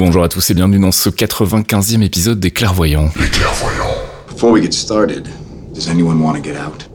Bonjour à tous et bienvenue dans ce 95e épisode des Clairvoyants. Les clairvoyants. Before we get started, does anyone want to get out?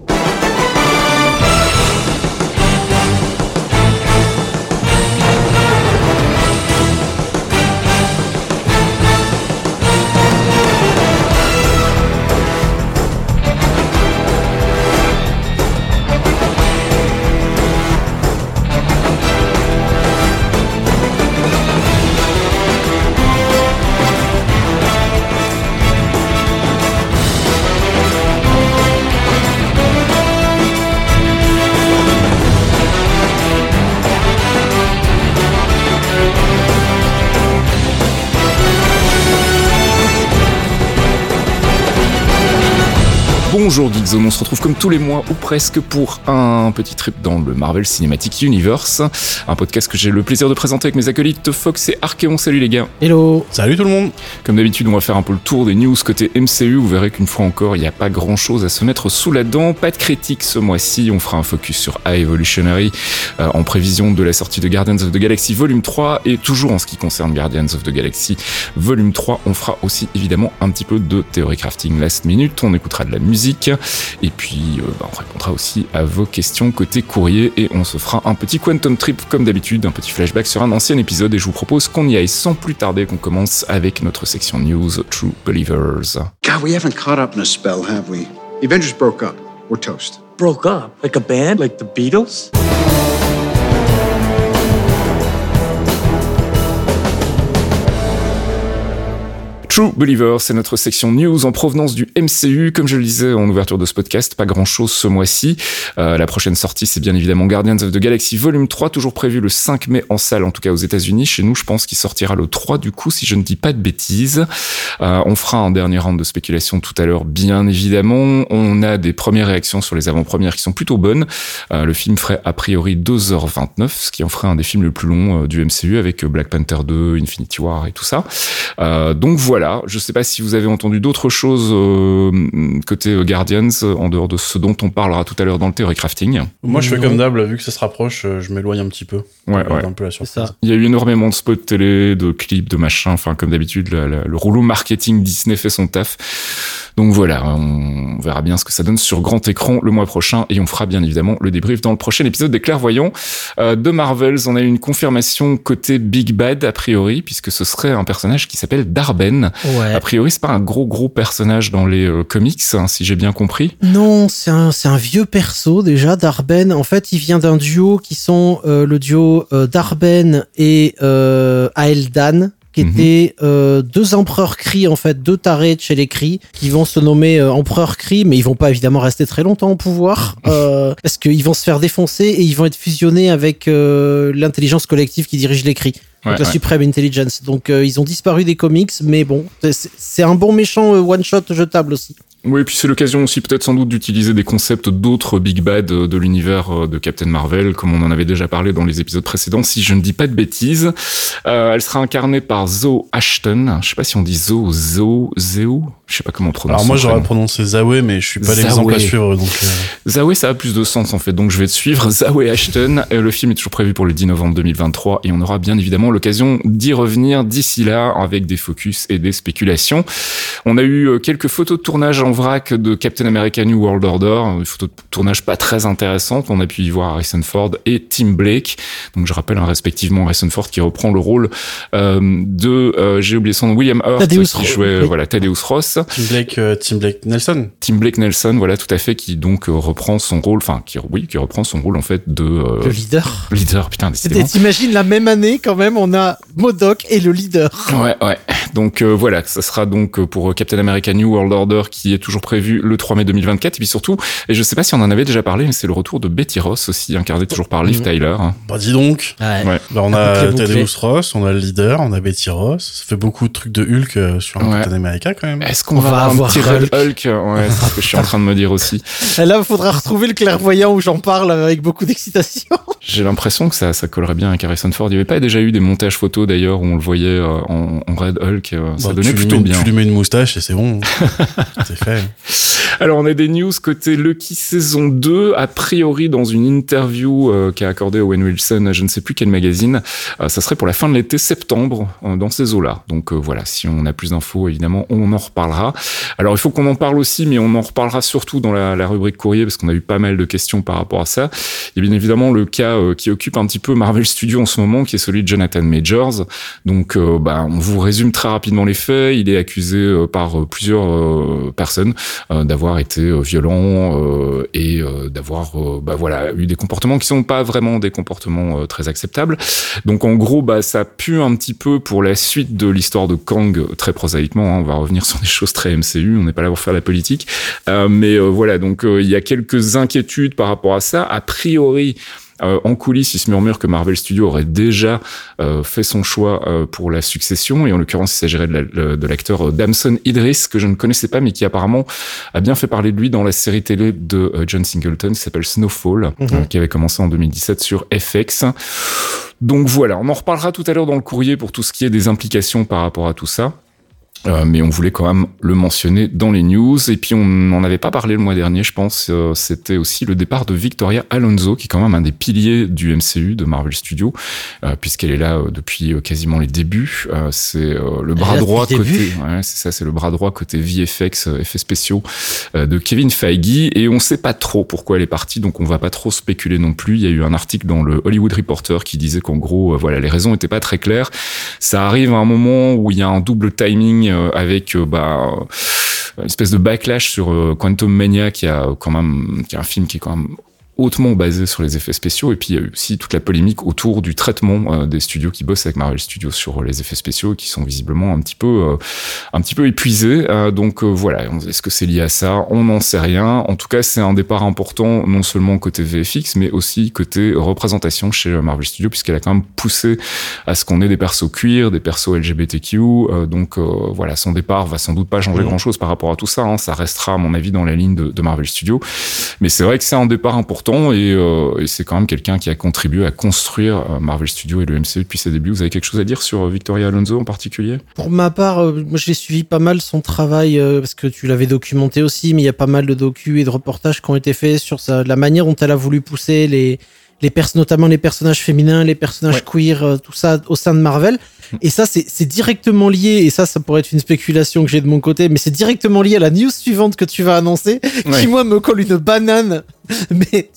Bonjour Geekzone, on se retrouve comme tous les mois ou presque pour un petit trip dans le Marvel Cinematic Universe, un podcast que j'ai le plaisir de présenter avec mes acolytes Fox et Archeon. Salut les gars. Hello Salut tout le monde Comme d'habitude, on va faire un peu le tour des news côté MCU. Vous verrez qu'une fois encore, il n'y a pas grand chose à se mettre sous la dent. Pas de critique ce mois-ci. On fera un focus sur High Evolutionary euh, en prévision de la sortie de Guardians of the Galaxy Volume 3 et toujours en ce qui concerne Guardians of the Galaxy Volume 3, on fera aussi évidemment un petit peu de théorie crafting last minute. On écoutera de la musique et puis euh, bah, on répondra aussi à vos questions côté courrier et on se fera un petit quantum trip comme d'habitude, un petit flashback sur un ancien épisode et je vous propose qu'on y aille sans plus tarder, qu'on commence avec notre section news True Believers. God, we haven't caught up in a spell, have we? The Avengers broke up. We're toast. Broke up? Like a band? Like the Beatles? True Believer, c'est notre section news en provenance du MCU. Comme je le disais en ouverture de ce podcast, pas grand chose ce mois-ci. Euh, la prochaine sortie, c'est bien évidemment Guardians of the Galaxy Volume 3, toujours prévu le 5 mai en salle, en tout cas aux États-Unis. Chez nous, je pense qu'il sortira le 3 du coup, si je ne dis pas de bêtises. Euh, on fera un dernier round de spéculation tout à l'heure, bien évidemment. On a des premières réactions sur les avant-premières qui sont plutôt bonnes. Euh, le film ferait a priori 2h29, ce qui en ferait un des films les plus longs euh, du MCU avec Black Panther 2, Infinity War et tout ça. Donc voilà, je sais pas si vous avez entendu d'autres choses euh, côté euh, Guardians, euh, en dehors de ce dont on parlera tout à l'heure dans le Theory Crafting. Moi je fais comme d'hab, vu que ça se rapproche, je m'éloigne un petit peu. Ouais, Pour ouais. Un peu la C'est surprise. ça. Il y a eu énormément de spots télé, de clips, de machins, enfin comme d'habitude, le rouleau marketing Disney fait son taf. Donc voilà, on verra bien ce que ça donne sur grand écran le mois prochain et on fera bien évidemment le débrief dans le prochain épisode des Clairvoyants. Euh, de Marvels, on a eu une confirmation côté Big Bad a priori, puisque ce serait un personnage qui s'appelle Darben. Ouais. A priori, c'est pas un gros gros personnage dans les euh, comics, hein, si j'ai bien compris. Non, c'est un, c'est un vieux perso déjà, Darben. En fait, il vient d'un duo qui sont euh, le duo euh, Darben et euh, Aeldan qui Mhm. étaient euh, deux empereurs Kree en fait, deux tarés de chez les Kree qui vont se nommer euh, empereurs Kree, mais ils vont pas évidemment rester très longtemps au pouvoir euh, parce qu'ils vont se faire défoncer et ils vont être fusionnés avec euh, l'intelligence collective qui dirige les Kree. Donc la ouais. Supreme Intelligence. Donc euh, ils ont disparu des comics, mais bon, c'est- un bon méchant euh, one shot jetable aussi. Oui, et puis c'est l'occasion aussi peut-être sans doute d'utiliser des concepts d'autres Big Bad euh, de l'univers euh, de Captain Marvel, comme on en avait déjà parlé dans les épisodes précédents, si je ne dis pas de bêtises. Euh, elle sera incarnée par Zoe Ashton. Je sais pas si on dit Zoe, Zoe, Zeo. Je sais pas comment on prononce. Alors moi j'aurais prononcé Zawe, mais je suis pas l'exemple à suivre, donc euh, Zawe, ça a plus de sens en fait, donc je vais te suivre. Zawe Ashton, le film est toujours prévu pour le 10 novembre 2023 et on aura bien évidemment l'occasion d'y revenir d'ici là avec des focus et des spéculations. On a eu quelques photos de tournage en vrac de Captain America New World Order, des photos de tournage pas très intéressantes. On a pu y voir Harrison Ford et Tim Blake. Donc je rappelle hein, respectivement Harrison Ford qui reprend le rôle euh, de, euh, j'ai oublié son nom, William Hurt qui Ross, jouait oui. voilà Thaddeus Ross. Tim Blake, euh, Tim Blake Nelson. Tim Blake Nelson, voilà, tout à fait, qui donc reprend son rôle, enfin, qui, oui, qui reprend son rôle en fait de euh, Le leader. leader. Putain, décidément. T'imagines la même année quand même, on a Modoc et le leader. Ouais, ouais. Donc euh, voilà, ça sera donc euh, pour Captain America New World Order qui est toujours prévu le 3 mai 2024. Et puis surtout, et je sais pas si on en avait déjà parlé, mais c'est le retour de Betty Ross aussi, incarnée toujours par Liv Mhm. Tyler. hein. Bah dis donc. Ouais. Bah, on a. Thaddeus Ross, on a le leader, on a Betty Ross. Ça fait beaucoup de trucs de Hulk euh, sur Ouais. Captain America quand même. Est-ce qu'on On va va avoir un petit. Hulk Ouais, c'est ce que je suis en train de me dire aussi. Et là, il faudra retrouver le clairvoyant où j'en parle avec beaucoup d'excitation. J'ai l'impression que ça, ça collerait bien avec Harrison Ford. Il n'y avait pas déjà eu des montages photos d'ailleurs où on le voyait euh, en, en Red Hulk. euh, ça Bah, donnait plutôt mets- bien. Tu lui mets une moustache et c'est bon. c'est fait. Alors on a des news côté Lucky saison 2, a priori dans une interview euh, qu'a accordé Owen Wilson à je ne sais plus quel magazine, euh, ça serait pour la fin de l'été septembre euh, dans ces eaux-là. Donc voilà, si on a plus d'infos évidemment, on en reparlera. Alors il faut qu'on en parle aussi, mais on en reparlera surtout dans la, la rubrique courrier parce qu'on a eu pas mal de questions par rapport à ça. A bien évidemment le cas euh, qui occupe un petit peu Marvel Studios en ce moment, qui est celui de Jonathan Majors. Donc euh, bah, on vous résume très rapidement les faits. Il est accusé euh, par plusieurs personnes d'avoir été violent et d'avoir bah voilà eu des comportements qui sont pas vraiment des comportements très acceptables. Donc en gros bah ça pue un petit peu pour la suite de l'histoire de Kang très prosaïquement. hein. on va revenir sur des choses très MCU. On n'est pas là pour faire la politique, mais voilà donc il y a quelques inquiétudes par rapport à ça. A priori. Euh, en coulisses, il se murmure que Marvel Studios aurait déjà euh, fait son choix euh, pour la succession, et en l'occurrence, il s'agirait de la- de l'acteur euh, Damson Idris, que je ne connaissais pas, mais qui apparemment a bien fait parler de lui dans la série télé de euh, John Singleton, qui s'appelle Snowfall, Mhm. euh, qui avait commencé en 2017 sur FX. Donc voilà, on en reparlera tout à l'heure dans le courrier pour tout ce qui est des implications par rapport à tout ça. Euh, mais on voulait quand même le mentionner dans les news. Et puis on n'en avait pas parlé le mois dernier, je pense. euh, C'était aussi le départ de Victoria Alonso, qui est quand même un des piliers du MCU de Marvel Studios, euh, puisqu'elle est là euh, depuis euh, quasiment les débuts. Euh, c'est euh, le bras droit côté, ouais, c'est ça, c'est le bras droit côté VFX, effets spéciaux euh, de Kevin Feige. Et on sait pas trop pourquoi elle est partie, donc on va pas trop spéculer non plus. Il y a eu un article dans le Hollywood Reporter qui disait qu'en gros, voilà, les raisons étaient pas très claires. Ça arrive à un moment où il y a un double timing euh, avec euh, bah, euh, une espèce de backlash sur Quantum Mania qui a quand même qui est un film qui est quand même hautement basé sur les effets spéciaux. Et puis il y a eu aussi toute la polémique autour du traitement euh, des studios qui bossent avec Marvel Studios sur les effets spéciaux qui sont visiblement un petit peu euh, un petit peu épuisés. Euh, donc euh, voilà. Est-ce que c'est lié à ça? On n'en sait rien. En tout cas c'est un départ important non seulement côté VFX mais aussi côté représentation chez euh, Marvel Studios puisqu'elle a quand même poussé à ce qu'on ait des persos queer des persos LGBTQ euh, donc euh, voilà. Son départ va sans doute pas changer Mhm. grand chose par rapport à tout ça hein. ça restera à mon avis dans la ligne de, de Marvel Studios. Mais c'est vrai que c'est un départ important et, euh, et c'est quand même quelqu'un qui a contribué à construire euh, Marvel Studios et le MCU depuis ses débuts. Vous avez quelque chose à dire sur euh, Victoria Alonso en particulier? Pour ma part, euh, moi je l'ai suivi pas mal son travail euh, parce que tu l'avais documenté aussi, mais il y a pas mal de docus et de reportages qui ont été faits sur sa, la manière dont elle a voulu pousser les les pers notamment les personnages féminins, les personnages queer, euh, tout ça au sein de Marvel. Et ça, c'est c'est directement lié, et ça, ça pourrait être une spéculation que j'ai de mon côté, mais c'est directement lié à la news suivante que tu vas annoncer, Ouais. qui moi me colle une banane. mais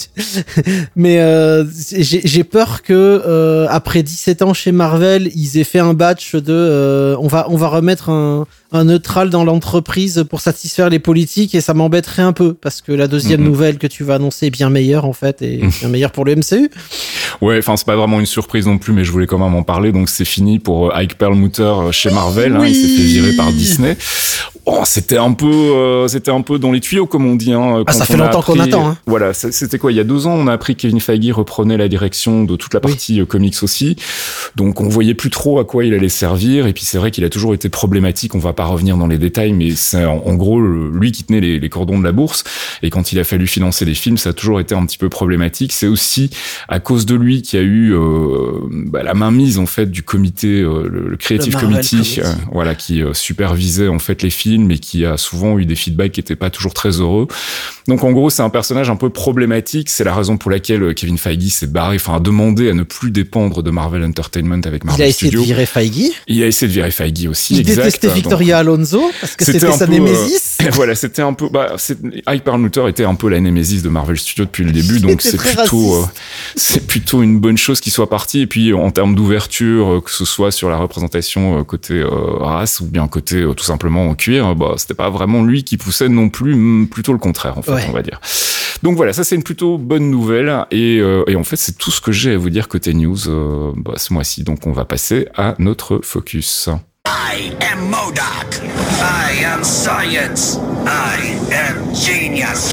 mais euh, j'ai j'ai peur que euh, après 17 ans chez Marvel, ils aient fait un batch de euh, on va on va remettre un, un neutral dans l'entreprise pour satisfaire les politiques et ça m'embêterait un peu parce que la deuxième Mhm. nouvelle que tu vas annoncer est bien meilleure en fait et Mhm. bien meilleure pour le MCU. Ouais, enfin c'est pas vraiment une surprise non plus, mais je voulais quand même en parler. Donc c'est fini pour euh, Ike Perlmutter euh, chez Marvel. hein, il s'est fait virer par Disney. Oh, c'était un peu, euh, c'était un peu dans les tuyaux comme on dit. Hein, Ah, ça fait longtemps qu'on attend, hein. Voilà, c'était quoi Il y a deux ans, on a appris que Kevin Feige reprenait la direction de toute la partie euh, comics aussi. Donc on voyait plus trop à quoi il allait servir. Et puis c'est vrai qu'il a toujours été problématique. On va pas revenir dans les détails, mais c'est en, en gros lui qui tenait les, les cordons de la bourse. Et quand il a fallu financer les films, ça a toujours été un petit peu problématique. C'est aussi à cause de lui qu'il y a eu euh, bah, la mainmise en fait du comité, euh, le, le Creative Le Committee, Committee. euh, voilà, qui supervisait en fait les films et qui a souvent eu des feedbacks qui étaient pas toujours très heureux. Donc en gros, c'est un personnage un peu problématique. C'est la raison pour laquelle euh, Kevin Feige s'est barré, enfin a demandé à ne plus dépendre de Marvel Entertainment avec Il Marvel a essayé Studios. de virer Feige. Il a essayé de virer Feige aussi. Il exact. détestait Donc, Victoria Alonso parce que C'était sa peu, némésis. voilà, c'était un peu. Bah, Perlmutter était un peu la némésis de Marvel Studios depuis le début, donc c'est plutôt, euh, c'est plutôt une bonne chose qu'il soit parti. Et puis en termes d'ouverture, euh, que ce soit sur la représentation euh, côté euh, race ou bien côté euh, tout simplement cuir, bah, c'était pas vraiment lui qui poussait non plus, plutôt le contraire en fait, Ouais. on va dire. Donc voilà, ça c'est une plutôt bonne nouvelle et, euh, et en fait c'est tout ce que j'ai à vous dire côté news euh, bah, ce mois-ci. Donc on va passer à notre focus. I am Modoc. I am science. I am genius.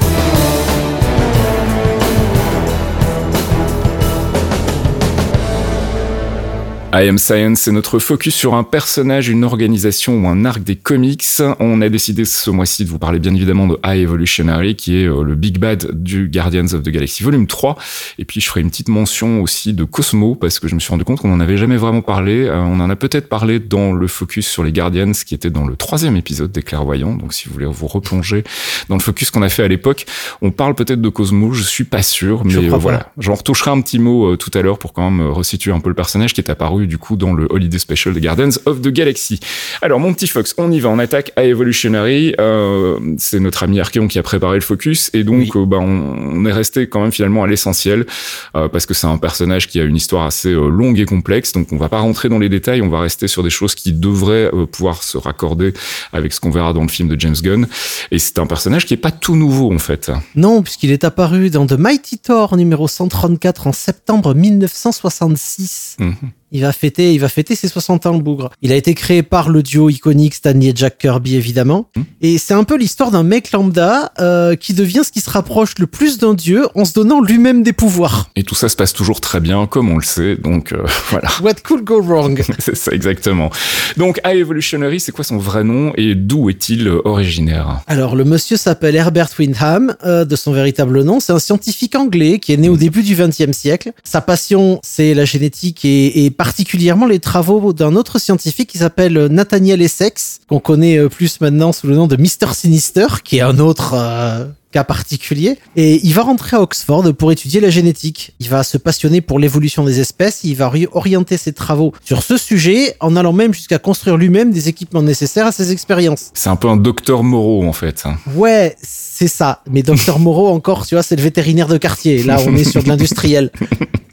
I Am Science, c'est notre focus sur un personnage, une organisation ou un arc des comics. On a décidé ce mois-ci de vous parler bien évidemment de High Evolutionary, qui est euh, le big bad du Guardians of the Galaxy volume 3. Et puis je ferai une petite mention aussi de Cosmo, parce que je me suis rendu compte qu'on n'en avait jamais vraiment parlé. Euh, on en a peut-être parlé dans le focus sur les Guardians, qui était dans le troisième épisode des Clairvoyants. Donc si vous voulez vous replonger dans le focus qu'on a fait à l'époque, on parle peut-être de Cosmo, je suis pas sûr, mais Je euh, voilà. J'en retoucherai un petit mot euh, tout à l'heure pour quand même resituer un peu le personnage qui est apparu du coup dans le Holiday Special des Guardians of the Galaxy. Alors mon petit Fox, on y va, on attaque à Evolutionary. Euh, c'est notre ami Archeon qui a préparé le focus et donc Oui. euh, bah, on, on est resté quand même finalement à l'essentiel euh, parce que c'est un personnage qui a une histoire assez longue et complexe. Donc on va pas rentrer dans les détails, on va rester sur des choses qui devraient pouvoir se raccorder avec ce qu'on verra dans le film de James Gunn. Et c'est un personnage qui est pas tout nouveau en fait. Non, puisqu'il est apparu dans The Mighty Thor numéro 134 en septembre 1966. Mhm. Il va fêter, il va fêter ses 60 ans, le bougre. Il a été créé par le duo iconique Stanley et Jack Kirby, évidemment. Hmm. Et c'est un peu l'histoire d'un mec lambda euh, qui devient ce qui se rapproche le plus d'un dieu en se donnant lui-même des pouvoirs. Et tout ça se passe toujours très bien, comme on le sait. Donc euh, voilà. What could go wrong? C'est ça exactement. Donc High Evolutionary, c'est quoi son vrai nom et d'où est-il originaire? Alors, le monsieur s'appelle Herbert Windham, euh, de son véritable nom. C'est un scientifique anglais qui est né au début du XXe siècle. Sa passion, c'est la génétique et, et particulièrement les travaux d'un autre scientifique qui s'appelle Nathaniel Essex, qu'on connaît euh, plus maintenant sous le nom de Mr. Sinister, qui est un autre euh, cas particulier. Et il va rentrer à Oxford pour étudier la génétique. Il va se passionner pour l'évolution des espèces. Il va ori- orienter ses travaux sur ce sujet en allant même jusqu'à construire lui-même des équipements nécessaires à ses expériences. C'est un peu un docteur Moreau en fait. Ouais, c'est ça. Mais Docteur Moreau, encore, tu vois, c'est le vétérinaire de quartier. Là, on est sur de l'industriel.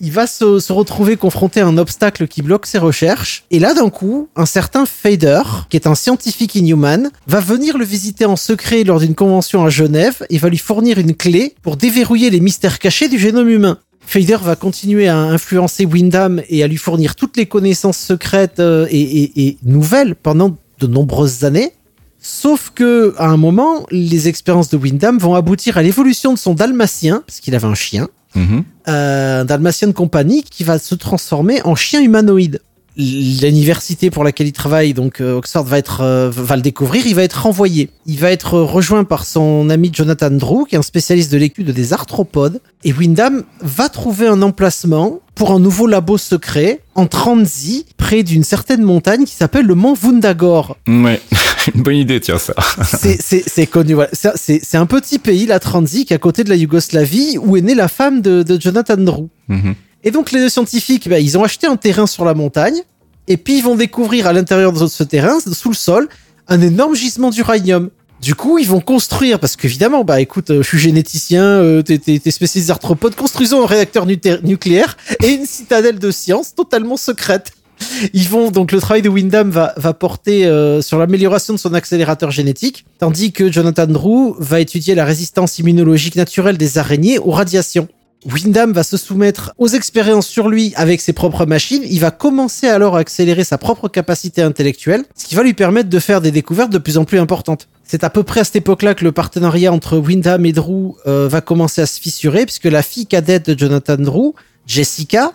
Il va se, retrouver confronté à un obstacle qui bloque ses recherches. Et là, d'un coup, un certain Fader, qui est un scientifique inhuman, va venir le visiter en secret lors d'une convention à Genève et va lui fournir une clé pour déverrouiller les mystères cachés du génome humain. Fader va continuer à influencer Wyndham et à lui fournir toutes les connaissances secrètes euh, et, nouvelles pendant de nombreuses années. Sauf que, à un moment, les expériences de Wyndham vont aboutir à l'évolution de son dalmatien, parce qu'il avait un chien, Euh, de compagnie qui va se transformer en chien humanoïde. L'université pour laquelle il travaille, donc euh, Oxford, va être euh, va le découvrir. Il va être renvoyé. Il va être rejoint par son ami Jonathan Drew, qui est un spécialiste de l'étude des arthropodes. Et Wyndham va trouver un emplacement pour un nouveau labo secret en Transi, près d'une certaine montagne qui s'appelle le mont Vundagor. Ouais, une bonne idée, tiens ça. C'est- connu. voilà. C'est- un petit pays, la Transi, qui est à côté de la Yougoslavie, où est née la femme de, de Jonathan Drew. Mhm. Et donc les deux scientifiques, bah, ils ont acheté un terrain sur la montagne, et puis ils vont découvrir à l'intérieur de ce terrain, sous le sol, un énorme gisement d'uranium. Du coup, ils vont construire, parce qu'évidemment, bah écoute, euh, je suis généticien, euh, t'es t'es- spécialiste arthropodes, construisons un réacteur nucléaire et une citadelle de science totalement secrète. Ils vont donc le travail de Wyndham va, va porter euh, sur l'amélioration de son accélérateur génétique, tandis que Jonathan Drew va étudier la résistance immunologique naturelle des araignées aux radiations. Wyndham va se soumettre aux expériences sur lui avec ses propres machines. Il va commencer alors à accélérer sa propre capacité intellectuelle, ce qui va lui permettre de faire des découvertes de plus en plus importantes. C'est à peu près à cette époque-là que le partenariat entre Wyndham et Drew euh, va commencer à se fissurer, puisque la fille cadette de Jonathan Drew, Jessica,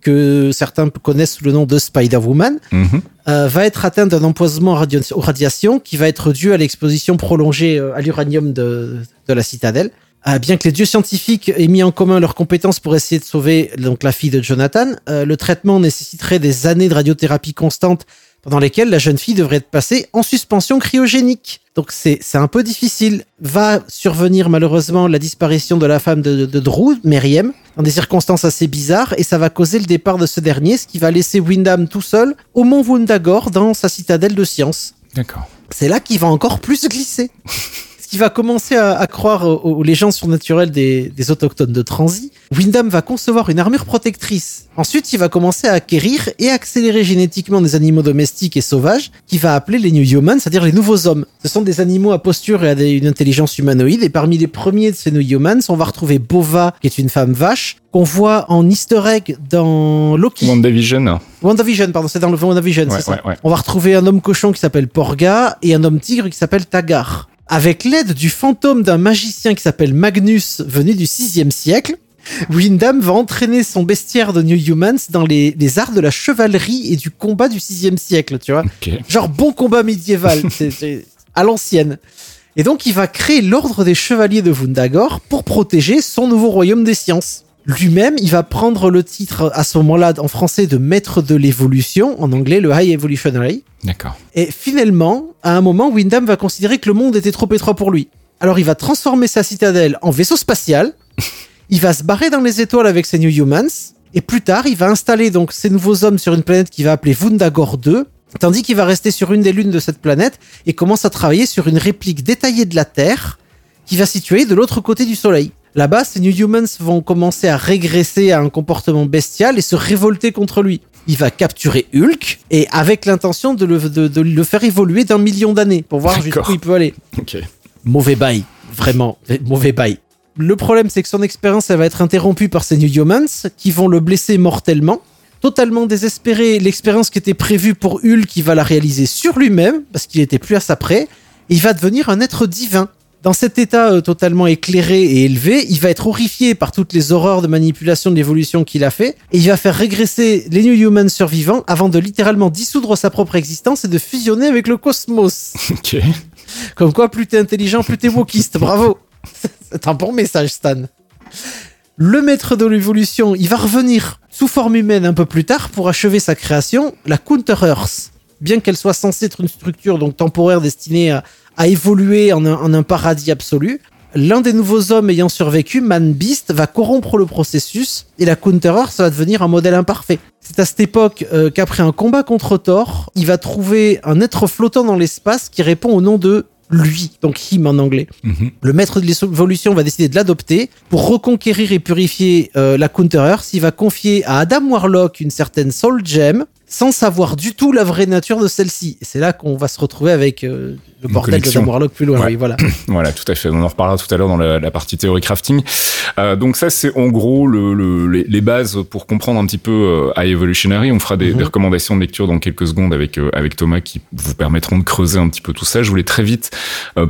que certains connaissent sous le nom de Spider-Woman, Mhm. euh, va être atteinte d'un empoisonnement radio- aux radiations qui va être dû à l'exposition prolongée euh, à l'uranium de, de la citadelle. Euh, bien que les dieux scientifiques aient mis en commun leurs compétences pour essayer de sauver donc la fille de Jonathan, euh, le traitement nécessiterait des années de radiothérapie constante pendant lesquelles la jeune fille devrait être passée en suspension cryogénique. Donc c'est c'est un peu difficile. Va survenir malheureusement la disparition de la femme de, de Drew, Meriem, dans des circonstances assez bizarres, et ça va causer le départ de ce dernier, ce qui va laisser Wyndham tout seul au mont Wundagore dans sa citadelle de science. D'accord. C'est là qu'il va encore plus glisser. Qui va commencer à, à croire aux, aux légendes surnaturelles des, des autochtones de Transi, Wyndham va concevoir une armure protectrice. Ensuite, il va commencer à acquérir et accélérer génétiquement des animaux domestiques et sauvages qu'il va appeler les New Humans, c'est-à-dire les nouveaux hommes. Ce sont des animaux à posture et à des- une intelligence humanoïde. Et parmi les premiers de ces New Humans, on va retrouver Bova, qui est une femme vache, qu'on voit en easter egg dans Loki. WandaVision. WandaVision, pardon, c'est dans le WandaVision, Ouais, c'est ça. ouais, ouais. On va retrouver un homme cochon qui s'appelle Porga et un homme tigre qui s'appelle Tagar. Avec l'aide du fantôme d'un magicien qui s'appelle Magnus, venu du 6e siècle, Wyndham va entraîner son bestiaire de New Humans dans les, les arts de la chevalerie et du combat du 6e siècle, tu vois. Genre bon combat médiéval, c'est- c'est à l'ancienne. Et donc il va créer l'ordre des chevaliers de Vundagor pour protéger son nouveau royaume des sciences. Lui-même, il va prendre le titre à ce moment-là en français de maître de l'évolution, en anglais le High Evolutionary. D'accord. Et finalement, à un moment, Wyndham va considérer que le monde était trop étroit pour lui. Alors il va transformer sa citadelle en vaisseau spatial. Il va se barrer dans les étoiles avec ses New Humans. Et plus tard, il va installer donc ces nouveaux hommes sur une planète qu'il va appeler Vundagor 2. Tandis qu'il va rester sur une des lunes de cette planète et commence à travailler sur une réplique détaillée de la Terre qui va situer de l'autre côté du Soleil. Là-bas, ces New Humans vont commencer à régresser à un comportement bestial et se révolter contre lui. Il va capturer Hulk et avec l'intention de le, de- de le faire évoluer d'un million d'années pour voir jusqu'où il peut aller. Mauvais bail, vraiment, mauvais bail. Le problème, c'est que son expérience, elle va être interrompue par ces New Humans qui vont le blesser mortellement. Totalement désespéré, l'expérience qui était prévue pour Hulk, il va la réaliser sur lui-même parce qu'il était plus à sa près. Et il va devenir un être divin. Dans cet état euh, totalement éclairé et élevé, il va être horrifié par toutes les horreurs de manipulation de l'évolution qu'il a fait, et il va faire régresser les New Humans survivants avant de littéralement dissoudre sa propre existence et de fusionner avec le cosmos. Ok. Comme quoi, plus t'es intelligent, plus t'es wokiste. Bravo. C'est un bon message, Stan. Le maître de l'évolution, il va revenir sous forme humaine un peu plus tard pour achever sa création, la Counter Earth. Bien qu'elle soit censée être une structure donc temporaire destinée à, à évoluer en un, en un paradis absolu, l'un des nouveaux hommes ayant survécu, Man Beast, va corrompre le processus et la Counter Earth va devenir un modèle imparfait. C'est à cette époque euh, qu'après un combat contre Thor, il va trouver un être flottant dans l'espace qui répond au nom de lui, donc him en anglais. Mhm. Le maître de l'évolution va décider de l'adopter pour reconquérir et purifier euh, la Counter Earth. Il va confier à Adam Warlock une certaine Soul Gem sans savoir du tout la vraie nature de celle-ci. Et c'est là qu'on va se retrouver avec euh, le Une bordel connexion. d'Adam Warlock plus loin. Ouais. Oui, voilà. Voilà, tout à fait. On en reparlera tout à l'heure dans la, la partie théorie crafting. Euh, donc ça, c'est en gros le, le- les, les bases pour comprendre un petit peu euh, High Evolutionary. On fera des, Mhm. des recommandations de lecture dans quelques secondes avec euh, avec Thomas qui vous permettront de creuser un petit peu tout ça. Je voulais très vite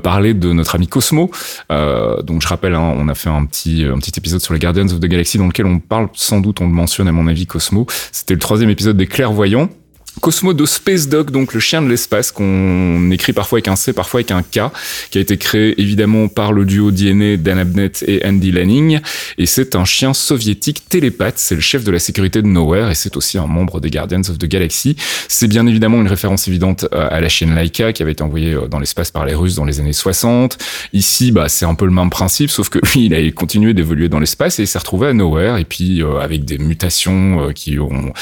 parler de notre ami Cosmo. Donc je rappelle, hein, on a fait un petit un petit épisode sur les Guardians of the Galaxy dans lequel on parle sans doute, on le mentionne à mon avis, Cosmo. C'était le troisième épisode des Clairvoyants voyons. Cosmo de Space Dog, donc le chien de l'espace qu'on écrit parfois avec un C, parfois avec un K, qui a été créé évidemment par le duo DNA Dan Abnett et Andy Lanning. Et c'est un chien soviétique télépathe, c'est le chef de la sécurité de Nowhere et c'est aussi un membre des Guardians of the Galaxy. C'est bien évidemment une référence évidente euh, à la chaîne Laika qui avait été envoyée euh, dans l'espace par les Russes dans les années 60. Ici, bah, c'est un peu le même principe, sauf que lui, il a continué d'évoluer dans l'espace et il s'est retrouvé à Nowhere et puis euh, avec des mutations qui ont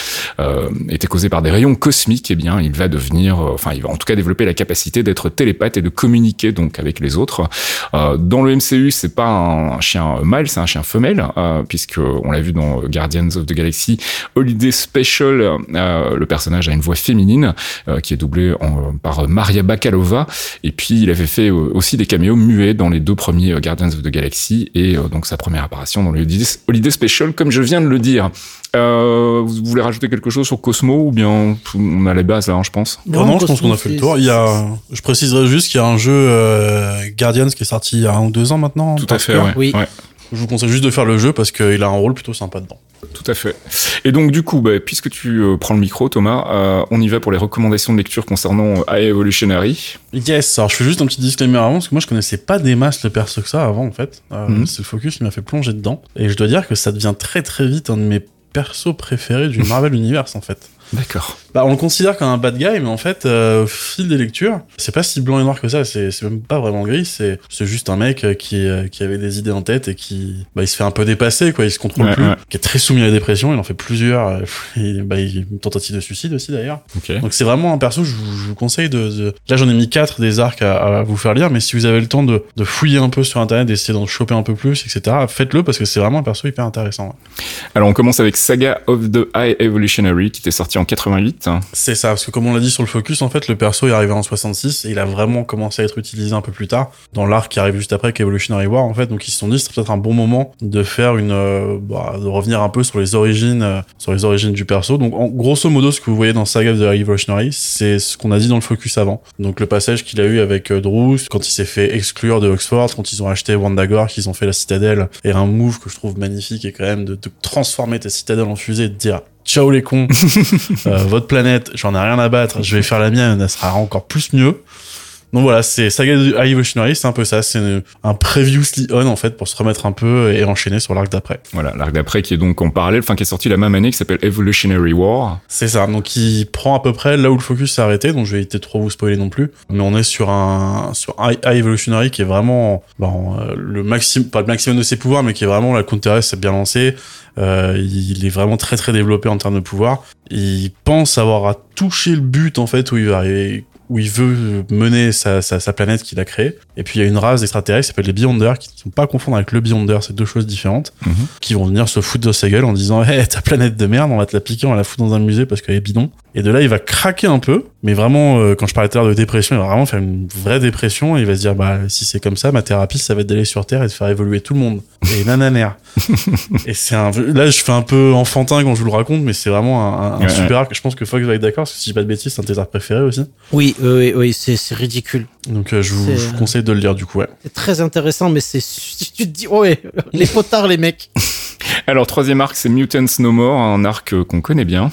été causées par des rayons cosmiques, eh bien, il va devenir, euh, enfin, il va en tout cas développer la capacité d'être télépathe et de communiquer donc avec les autres. Euh, dans le MCU, c'est pas un, chien mâle, c'est un chien femelle, euh, puisque on l'a vu dans Guardians of the Galaxy Holiday Special, le personnage a une voix féminine qui est doublée par Maria Bakalova, et puis il avait fait aussi des caméos muets dans les deux premiers Guardians of the Galaxy et donc sa première apparition dans le Holiday Special, comme je viens de le dire. Euh, vous voulez rajouter quelque chose sur Cosmo ou bien on a les bases là, hein, je pense. Non, je pense qu'on a fait le tour. Il y a, je préciserai juste qu'il y a un jeu euh, Guardians qui est sorti il y a un ou deux ans maintenant. Tout à fait, ouais. Oui. ouais. Je vous conseille juste de faire le jeu parce qu'il a un rôle plutôt sympa dedans. Tout à fait. Et donc du coup, bah, puisque tu euh, prends le micro, Thomas, euh, on y va pour les recommandations de lecture concernant euh, High Evolutionary. Yes, alors je fais juste un petit disclaimer avant parce que moi je connaissais pas des masses le perso que ça avant en fait. Euh, Mhm. C'est le focus qui m'a fait plonger dedans. Et je dois dire que ça devient très très vite un de mes persos préférés du Marvel Universe en fait. D'accord. Bah, on le considère comme un bad guy, mais en fait, euh, au fil des lectures, c'est pas si blanc et noir que ça. C'est c'est même pas vraiment gris. C'est c'est juste un mec euh, qui euh, qui avait des idées en tête et qui bah il se fait un peu dépasser quoi. Il se contrôle Ouais, plus. ouais. Qui est très soumis à la dépression. Il en fait plusieurs. euh, et, bah il une tentative de suicide aussi d'ailleurs. Ok. Donc c'est vraiment un perso. Je vous, je vous conseille de, de- Là j'en ai mis quatre des arcs à, à vous faire lire, mais si vous avez le temps de, de fouiller un peu sur internet, d'essayer d'en choper un peu plus, etc. Faites-le parce que c'est vraiment un perso hyper intéressant. Alors on commence avec Saga of the High Evolutionary qui était sorti en 88. C'est ça, parce que comme on l'a dit sur le focus, en fait, le perso est arrivé en 66 et il a vraiment commencé à être utilisé un peu plus tard, dans l'arc qui arrive juste après, qu'Evolutionary War, en fait. Donc ils se sont dit, c'est peut-être un bon moment de faire une, euh, bah, de revenir un peu sur les origines, euh, sur les origines du perso. Donc, en, grosso modo, ce que vous voyez dans Saga of the Evolutionary, c'est ce qu'on a dit dans le focus avant. Donc le passage qu'il a eu avec euh, Druce, quand il s'est fait exclure de Oxford, quand ils ont acheté Wandagore, qu'ils ont fait la citadelle, et un move que je trouve magnifique et quand même de, de transformer ta citadelle en fusée et de dire ciao les cons, euh, votre planète, j'en ai rien à battre, je vais faire la mienne, elle sera encore plus mieux. Donc voilà, c'est Saga Evolutionary, c'est un peu ça, c'est un previously on en fait pour se remettre un peu et enchaîner sur l'arc d'après. Voilà, l'arc d'après qui est donc en parallèle, enfin qui est sorti la même année, qui s'appelle Evolutionary War. C'est ça, donc il prend à peu près là où le focus s'est arrêté, donc je vais éviter de trop vous spoiler non plus, mais on est sur un sur High, High Evolutionary qui est vraiment bon, euh, le maximum, pas le maximum de ses pouvoirs, mais qui est vraiment la counter c'est bien lancé. Euh, il est vraiment très très développé en termes de pouvoir. Il pense avoir à toucher le but en fait où il va arriver, où il veut mener sa, sa, sa planète qu'il a créée. Et puis il y a une race d'extraterrestres qui s'appelle les Beyonders, qui ne sont pas à confondre avec le Beyonder, c'est deux choses différentes, Mhm. qui vont venir se foutre de sa gueule en disant Hé, ta planète de merde, on va te la piquer, on va la foutre dans un musée parce qu'elle est bidon. Et de là, il va craquer un peu, mais vraiment, euh, quand je parlais tout à l'heure de dépression, il va vraiment faire une vraie dépression et il va se dire Bah, si c'est comme ça, ma thérapie, ça va être d'aller sur Terre et de faire évoluer tout le monde. Et nananer. et c'est un. Là, je fais un peu enfantin quand je vous le raconte, mais c'est vraiment un, un Ouais, super arc. Je pense que Fox va être d'accord, parce que si je dis pas de bêtises, c'est un de tes arcs préférés aussi. Oui, oui, oui, c'est c'est ridicule. Donc, euh, je, vous, je vous conseille de le lire du coup, ouais. C'est très intéressant, mais c'est tu te dis oh ouais, les potards les mecs. Alors troisième arc, c'est Mutants No More, un arc euh, qu'on connaît bien.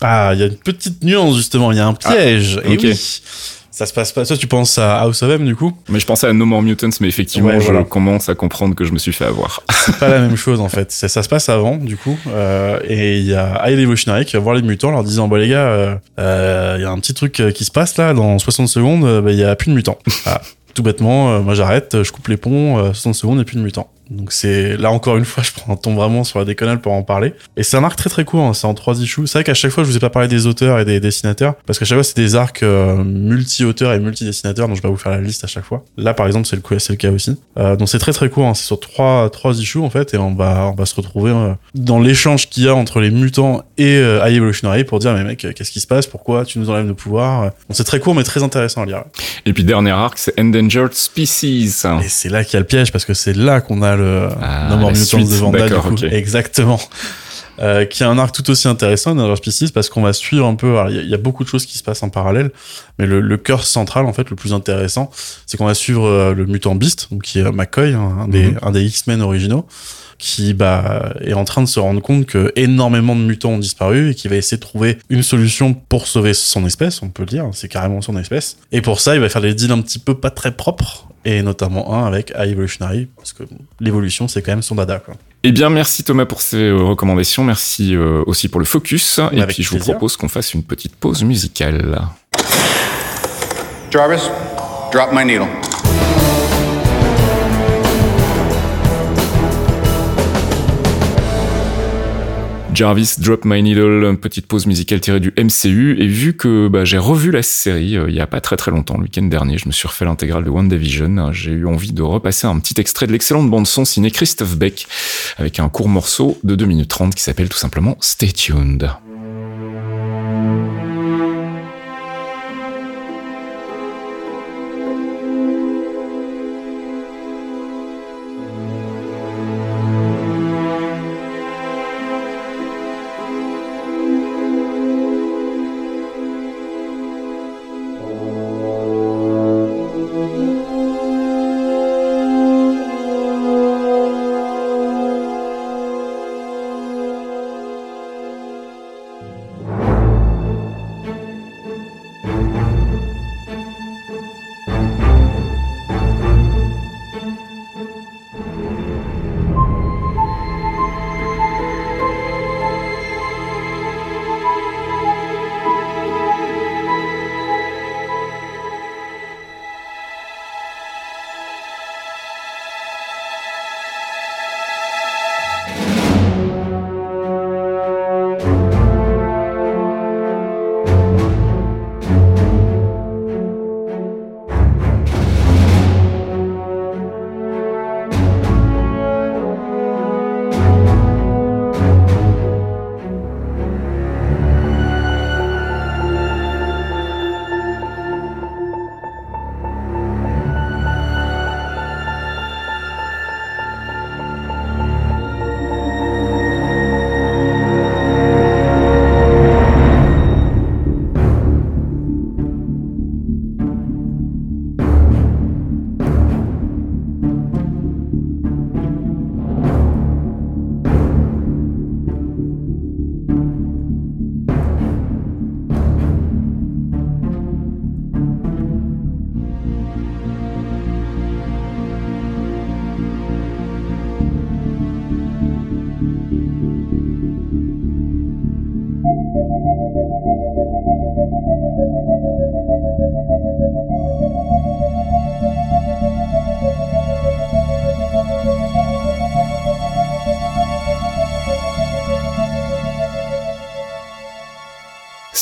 Ah, il y a une petite nuance justement, il y a un piège. et ok. oui. Ça se passe pas. Toi, tu penses à House of M du coup? Mais je pensais à No More Mutants, mais effectivement, Ouais, voilà. je commence à comprendre que je me suis fait avoir. C'est pas la même chose en fait. Ça, ça se passe avant du coup. Euh, et il y a High Evolutionary qui va voir les mutants leur disant Bon les gars, euh, euh, il y a un petit truc qui se passe là. Dans 60 secondes, bah, il y a plus de mutants. Ah, tout bêtement, euh, moi j'arrête, je coupe les ponts, euh, 60 secondes et plus de mutants. Donc c'est là encore une fois, je prends un ton vraiment sur la déconnale pour en parler. Et c'est un arc très très court, hein, c'est en trois issues. C'est vrai qu'à chaque fois, je vous ai pas parlé des auteurs et des dessinateurs, parce qu'à chaque fois, c'est des arcs euh, multi-auteurs et multi-dessinateurs, donc je vais pas vous faire la liste à chaque fois. Là, par exemple, c'est le, le cas aussi. Euh, donc c'est très très court, hein, c'est sur trois trois issues en fait, et on va on va se retrouver euh, dans l'échange qu'il y a entre les mutants et euh, High Evolutionary pour dire mais mec, euh, qu'est-ce qui se passe? Pourquoi tu nous enlèves nos pouvoirs Donc c'est très court mais très intéressant à lire. Et puis dernier arc, c'est Endangered Species. Et c'est là qu'il y a le piège parce que c'est là qu'on a le Ah, No More la Mutants suite. de Vanda du coup. Exactement. Euh, qui a un arc tout aussi intéressant dans Species parce qu'on va suivre un peu. Il y, a- il y a beaucoup de choses qui se passent en parallèle, mais le, le cœur central, en fait, le plus intéressant, c'est qu'on va suivre euh, le mutant Beast, donc qui est McCoy, hein, un des, Mhm. un des X-Men originaux, qui bah, est en train de se rendre compte que énormément de mutants ont disparu et qui va essayer de trouver une solution pour sauver son espèce, on peut le dire, c'est carrément son espèce. Et pour ça, il va faire des deals un petit peu pas très propres, et notamment un avec High Evolutionary, parce que l'évolution, c'est quand même son dada, quoi. Eh bien, merci Thomas pour ces euh, recommandations. Merci euh, aussi pour le focus. Et Avec puis, je vous propose qu'on fasse une petite pause musicale. Jarvis, drop my needle. Jarvis Drop My Needle, petite pause musicale tirée du MCU. Et vu que bah, j'ai revu la série euh, il y a pas très très longtemps, le week-end dernier, je me suis refait l'intégrale de WandaVision. Euh, J'ai eu envie de repasser un petit extrait de l'excellente bande-son signée Christophe Beck avec un court morceau de 2 minutes 30 qui s'appelle tout simplement Stay Tuned.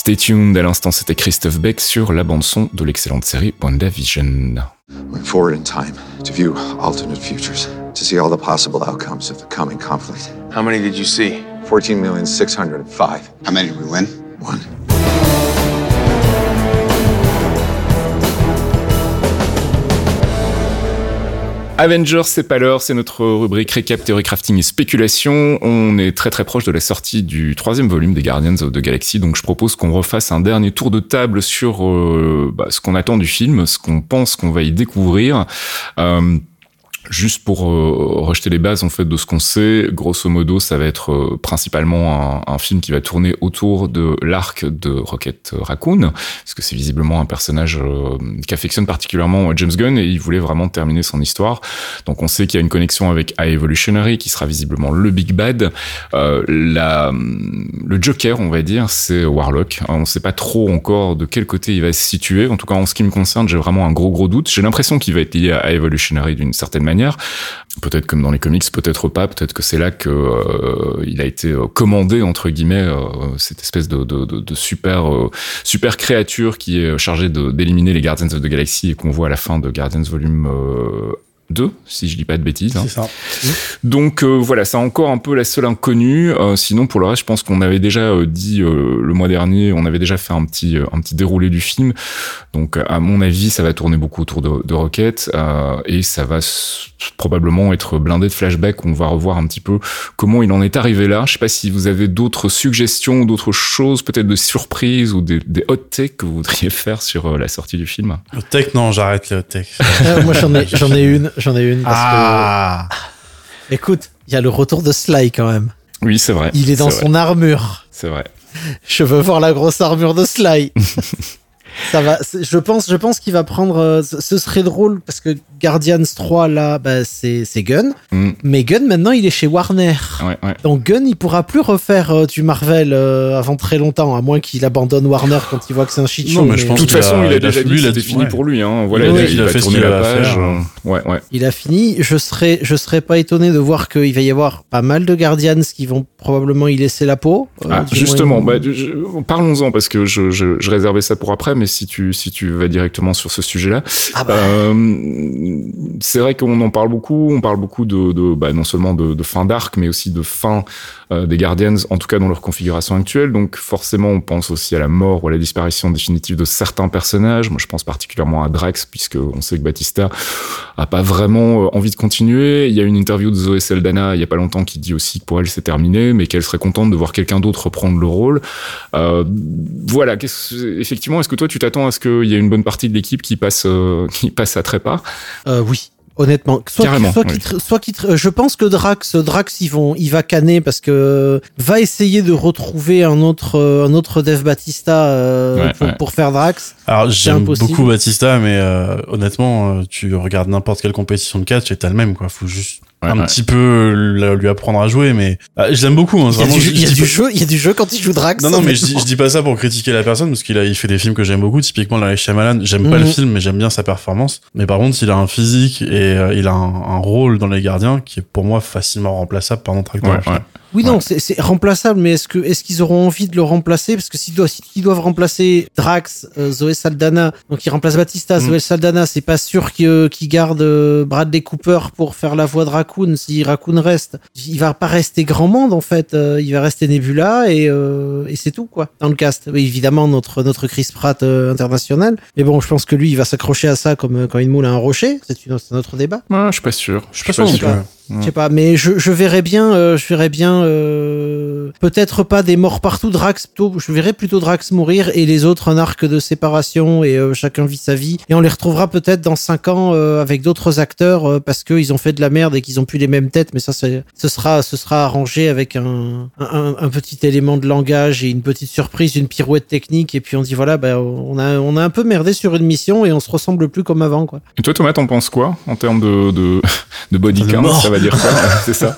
Stay tuned, à l'instant c'était Christophe Beck sur la bande-son de l'excellente série WandaVision. Went forward in time to view alternate futures, to see all the possible outcomes of the coming conflict. How many did you see? 14,605. How many did we win? Avengers, c'est pas l'heure, c'est notre rubrique récap, théorie crafting et spéculation. On est très très proche de la sortie du troisième volume des Guardians of the Galaxy, donc je propose qu'on refasse un dernier tour de table sur euh, bah, ce qu'on attend du film, ce qu'on pense qu'on va y découvrir. Euh, Juste pour euh, rejeter les bases en fait de ce qu'on sait, grosso modo, ça va être euh, principalement un, film qui va tourner autour de l'arc de Rocket Raccoon, parce que c'est visiblement un personnage euh, qu'affectionne particulièrement James Gunn et il voulait vraiment terminer son histoire. Donc on sait qu'il y a une connexion avec High Evolutionary qui sera visiblement le big bad. la, le Joker, on va dire, c'est Warlock. On ne sait pas trop encore de quel côté il va se situer. En tout cas, en ce qui me concerne, j'ai vraiment un gros gros doute. J'ai l'impression qu'il va être lié à High Evolutionary d'une certaine manière Peut-être comme dans les comics, peut-être pas. Peut-être que c'est là que euh, a été commandé entre guillemets euh, cette espèce de, super euh, super créature qui est chargée d'éliminer les Guardians of the Galaxy et qu'on voit à la fin de Guardians Volume 2, si je dis pas de bêtises. Hein. C'est ça. Donc euh, voilà, c'est encore un peu la seule inconnue. Euh, sinon, pour le reste, je pense qu'on avait déjà euh, dit le mois dernier, on avait déjà fait un petit un petit déroulé du film. Donc à mon avis, ça va tourner beaucoup autour de, de Rocket et ça va probablement être blindé de flashbacks. On va revoir un petit peu comment il en est arrivé là. Je sais pas si vous avez d'autres suggestions, d'autres choses, peut-être de surprises ou des, des hot takes que vous voudriez faire sur la sortie du film? Hot take, non, j'arrête les hot takes. moi, j'en ai j'en ai une. J'en ai une parce Ah. que. Écoute, il y a le retour de Sly quand même. Oui, c'est vrai. Il est dans son vrai. armure. C'est vrai. Je veux voir la grosse armure de Sly. Ça va. Je pense, je pense qu'il va prendre. euh, ce serait drôle parce que Guardians 3 là, bah, c'est c'est Gunn. Mm. Mais Gunn maintenant il est chez Warner. Ouais, ouais. Donc Gunn, il pourra plus refaire euh, du Marvel euh, avant très longtemps, à moins qu'il abandonne Warner quand il voit que c'est un shit show. Non, mais je pense De toute qu'il façon, a- il a a déjà fait- dit lui, que il a c'était dit- fini ouais. pour lui. Hein. Voilà, Oui, il, a, il il a va fait qu'il la page. faire. euh, Ouais, ouais. Il a fini. Je serais, je serais pas étonné de voir qu'il va y avoir pas mal de Guardians qui vont probablement y laisser la peau. Euh, Ah, justement, bah, parlons-en parce que je, je, je réservais ça pour après, mais si tu si tu vas directement sur ce sujet-là, Ah bah. euh, c'est vrai qu'on en parle beaucoup. On parle beaucoup de, de bah, non seulement de, de fin d'arc, mais aussi de fin euh, des Guardians, en tout cas dans leur configuration actuelle. Donc forcément, on pense aussi à la mort ou à la disparition définitive de certains personnages. Moi, je pense particulièrement à Drax, puisque on sait que Batista a pas vraiment euh, envie de continuer. Il y a une interview de Zoé Saldana il y a pas longtemps qui dit aussi que pour elle c'est terminé, mais qu'elle serait contente de voir quelqu'un d'autre reprendre le rôle. Euh, voilà, effectivement, est-ce que toi tu t'attends à ce qu'il y ait une bonne partie de l'équipe qui passe euh, qui passe à trépas Euh, oui. Honnêtement, soit Carrément, qu'il- soit oui. soit tr- je pense que Drax, Drax, ils vont, il va canner parce que va essayer de retrouver un autre, euh, un autre Dev Batista euh, Ouais, pour, ouais. pour faire Drax. Alors j'aime beaucoup Batista, mais euh, honnêtement, euh, tu regardes n'importe quelle compétition de catch et t'as le même quoi. Faut juste un ouais. petit peu la- lui apprendre à jouer, mais Ah, je l'aime beaucoup. Hein, Il y a, vraiment, du, je- il y a du pas- jeu, il y a du jeu quand il joue Drax. Non, non, mais je dis, honnêtement. je dis pas ça pour critiquer la personne, parce qu'il a, il fait des films que j'aime beaucoup. Typiquement, la Shyamalan, j'aime pas Mhm. le film, mais j'aime bien sa performance. Mais par contre, il a un physique et euh, il a un, un rôle dans Les Gardiens qui est pour moi facilement remplaçable par notre acteur. Ouais, ouais. Oui, non, c'est- c'est remplaçable, mais est-ce que est-ce qu'ils auront envie de le remplacer? Parce que s'ils doivent, s'ils doivent remplacer Drax, euh, Zoé Saldana, donc ils remplacent Batista, Mm. Zoé Saldana, c'est pas sûr qu'ils euh, qu'ils gardent euh, Bradley Cooper pour faire la voix de Raccoon. Si Raccoon reste, il va pas rester grand monde en fait. euh, il va rester Nebula et euh, et c'est tout quoi dans le cast. Oui, évidemment notre notre Chris Pratt euh, international. Mais bon, je pense que lui, il va s'accrocher à ça comme quand une moule à un rocher. C'est une- c'est un autre débat. Ouais, je suis pas sûr. Je suis pas sûr. Je sais pas, mais je, je verrais bien, euh, je verrais bien, euh, peut-être pas des morts partout, Drax, plutôt, je verrais plutôt Drax mourir et les autres un arc de séparation et euh, chacun vit sa vie. Et on les retrouvera peut-être dans cinq ans euh, avec d'autres acteurs euh, parce qu'ils ont fait de la merde et qu'ils ont plus les mêmes têtes. Mais ça, ce sera, ce sera arrangé avec un, un, un petit élément de langage et une petite surprise, une pirouette technique. Et puis on dit voilà, ben on a, on a un peu merdé sur une mission et on se ressemble plus comme avant, quoi. Et toi, Thomas, t'en penses quoi en termes de de, de body De count? mort. Ça va dire C'est ça.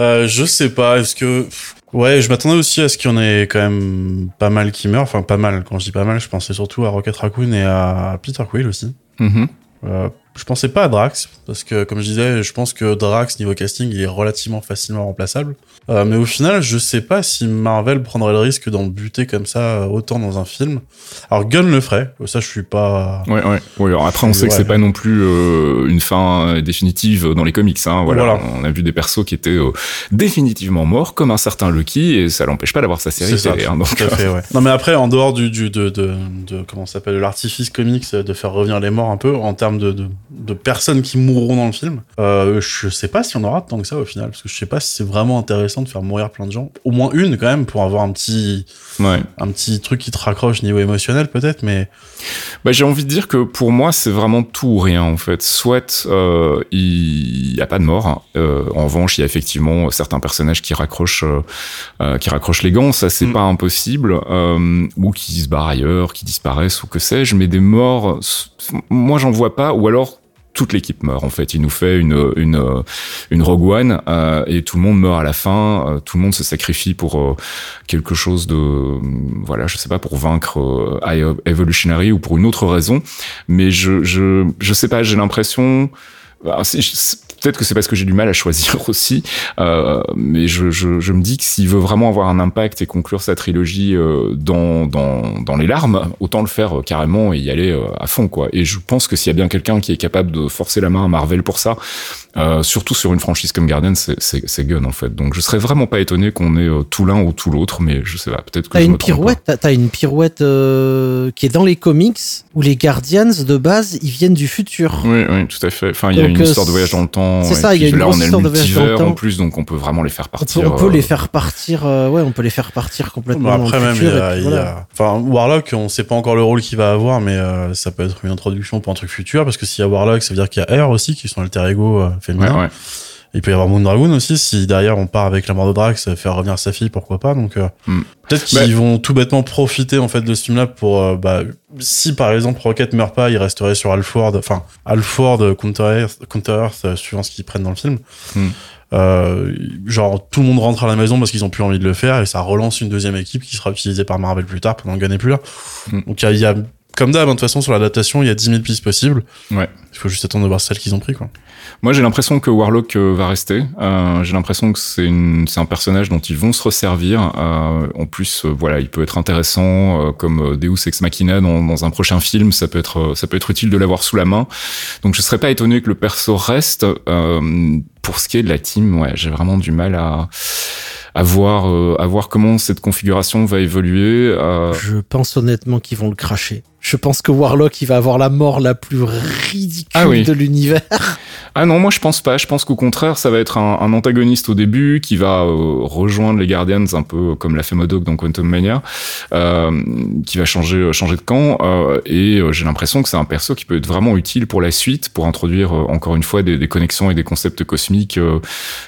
Euh, je sais pas, est-ce que... Ouais, je m'attendais aussi à ce qu'il y en ait quand même pas mal qui meurent. Enfin, pas mal. Quand je dis pas mal, je pensais surtout à Rocket Raccoon et à Peter Quill aussi. Mhm. Euh, Je pensais pas à Drax, parce que comme je disais, je pense que Drax, niveau casting, il est relativement facilement remplaçable. Euh, mais au final, je sais pas si Marvel prendrait le risque d'en buter comme ça euh, autant dans un film. Alors Gunn le ferait, ça je suis pas... Ouais, ouais. ouais alors après, on sait que Ouais. c'est pas non plus euh, une fin euh, définitive dans les comics. Hein, voilà. Voilà. On a vu des persos qui étaient euh, définitivement morts, comme un certain Lucky, et ça l'empêche pas d'avoir sa série télé. hein, donc, tout à fait, ouais. Non mais après, en dehors du, du de, de, de comment ça s'appelle, de l'artifice comics euh, de faire revenir les morts un peu, en termes de, de, de personnes qui mourront dans le film, euh, je sais pas si on aura tant que ça au final, parce que je sais pas si c'est vraiment intéressant de faire mourir plein de gens. Au moins une quand même pour avoir un petit ouais. un petit truc qui te raccroche niveau émotionnel peut-être, mais Bah, j'ai envie de dire que pour moi, c'est vraiment tout ou rien en fait. Soit euh, il y a pas de mort. hein. Euh, en revanche, il y a effectivement certains personnages qui raccrochent, euh, qui raccrochent les gants. Ça, c'est Mm. pas impossible. Ou qui se barrent ailleurs, qui disparaissent ou que sais-je. Mais des morts, moi, j'en vois pas. Ou alors toute l'équipe meurt en fait. Il nous fait une une une Rogue One euh, et tout le monde meurt à la fin. Euh, tout le monde se sacrifie pour euh, quelque chose de euh, voilà, je sais pas pour vaincre euh, Evolutionary ou pour une autre raison. Mais je je je sais pas. J'ai l'impression. Peut-être que c'est parce que j'ai du mal à choisir aussi, euh, mais je, je, je me dis que s'il veut vraiment avoir un impact et conclure sa trilogie euh, dans, dans, dans les larmes, autant le faire euh, carrément et y aller euh, à fond quoi. Et je pense que s'il y a bien quelqu'un qui est capable de forcer la main à Marvel pour ça, euh, surtout sur une franchise comme Guardian, c'est- Gunn en fait. Donc je serais vraiment pas étonné qu'on ait tout l'un ou tout l'autre, mais je sais pas. Peut-être que T'as une pirouette, t'as- une pirouette euh, qui est dans les comics où les Guardians de base ils viennent du futur. Oui, oui, tout à fait. Enfin, il y a une histoire de voyage dans le temps. C'est ça, il y a une là, grosse on a le histoire de voyage dans le multivers en plus, donc on peut vraiment les faire On peut, partir. on peut euh, les faire partir, euh, ouais, on peut les faire partir complètement. Après même, il y a, puis il y voilà. a- enfin, Warlock, on sait pas encore le rôle qu'il va avoir, mais euh, ça peut être une introduction pour un truc futur, parce que s'il y a Warlock, ça veut dire qu'il y a Air aussi, qui sont alter ego euh, Ouais, féminin. ouais. Il peut y avoir Moondragon aussi, si derrière on part avec la mort de Drax, euh, faire revenir sa fille, pourquoi pas. Donc euh, Hmm. peut-être qu'ils Bah- vont tout bêtement profiter en fait de ce film-là pour, euh, bah, si par exemple Rocket meurt pas, il resterait sur Alford, enfin Alford euh, Counter Earth, Counter Earth, suivant ce qu'ils prennent dans le film. Hmm. Euh, genre tout le monde rentre à la maison parce qu'ils ont plus envie de le faire et ça relance une deuxième équipe qui sera utilisée par Marvel plus tard pendant Gunn n'est plus là. Hmm. Donc il y a, y a- comme d'hab, hein, de toute façon sur l'adaptation, il y a 10 000 pistes possibles. Ouais. Il faut juste attendre de voir celles qu'ils ont pris quoi. Moi, j'ai l'impression que Warlock euh, va rester. Euh, j'ai l'impression que c'est une, c'est un personnage dont ils vont se resservir. Euh, en plus, euh, voilà, il peut être intéressant euh, comme Deus Ex Machina dans, dans un prochain film. Ça peut être, ça peut être utile de l'avoir sous la main. Donc, je serais pas étonné que le perso reste. Euh, pour ce qui est de la team, ouais, j'ai vraiment du mal à à voir, euh, à voir comment cette configuration va évoluer. Euh, Je pense honnêtement qu'ils vont le cracher. Je pense que Warlock, il va avoir la mort la plus ridicule Ah oui. de l'univers. Ah non, moi je pense pas. Je pense qu'au contraire, ça va être un, un antagoniste au début qui va euh, rejoindre les Guardians un peu comme l'a fait Modok dans Quantum Mania, euh, qui va changer changer de camp. euh, et euh, j'ai l'impression que c'est un perso qui peut être vraiment utile pour la suite, pour introduire euh, encore une fois des, des connexions et des concepts cosmiques. euh.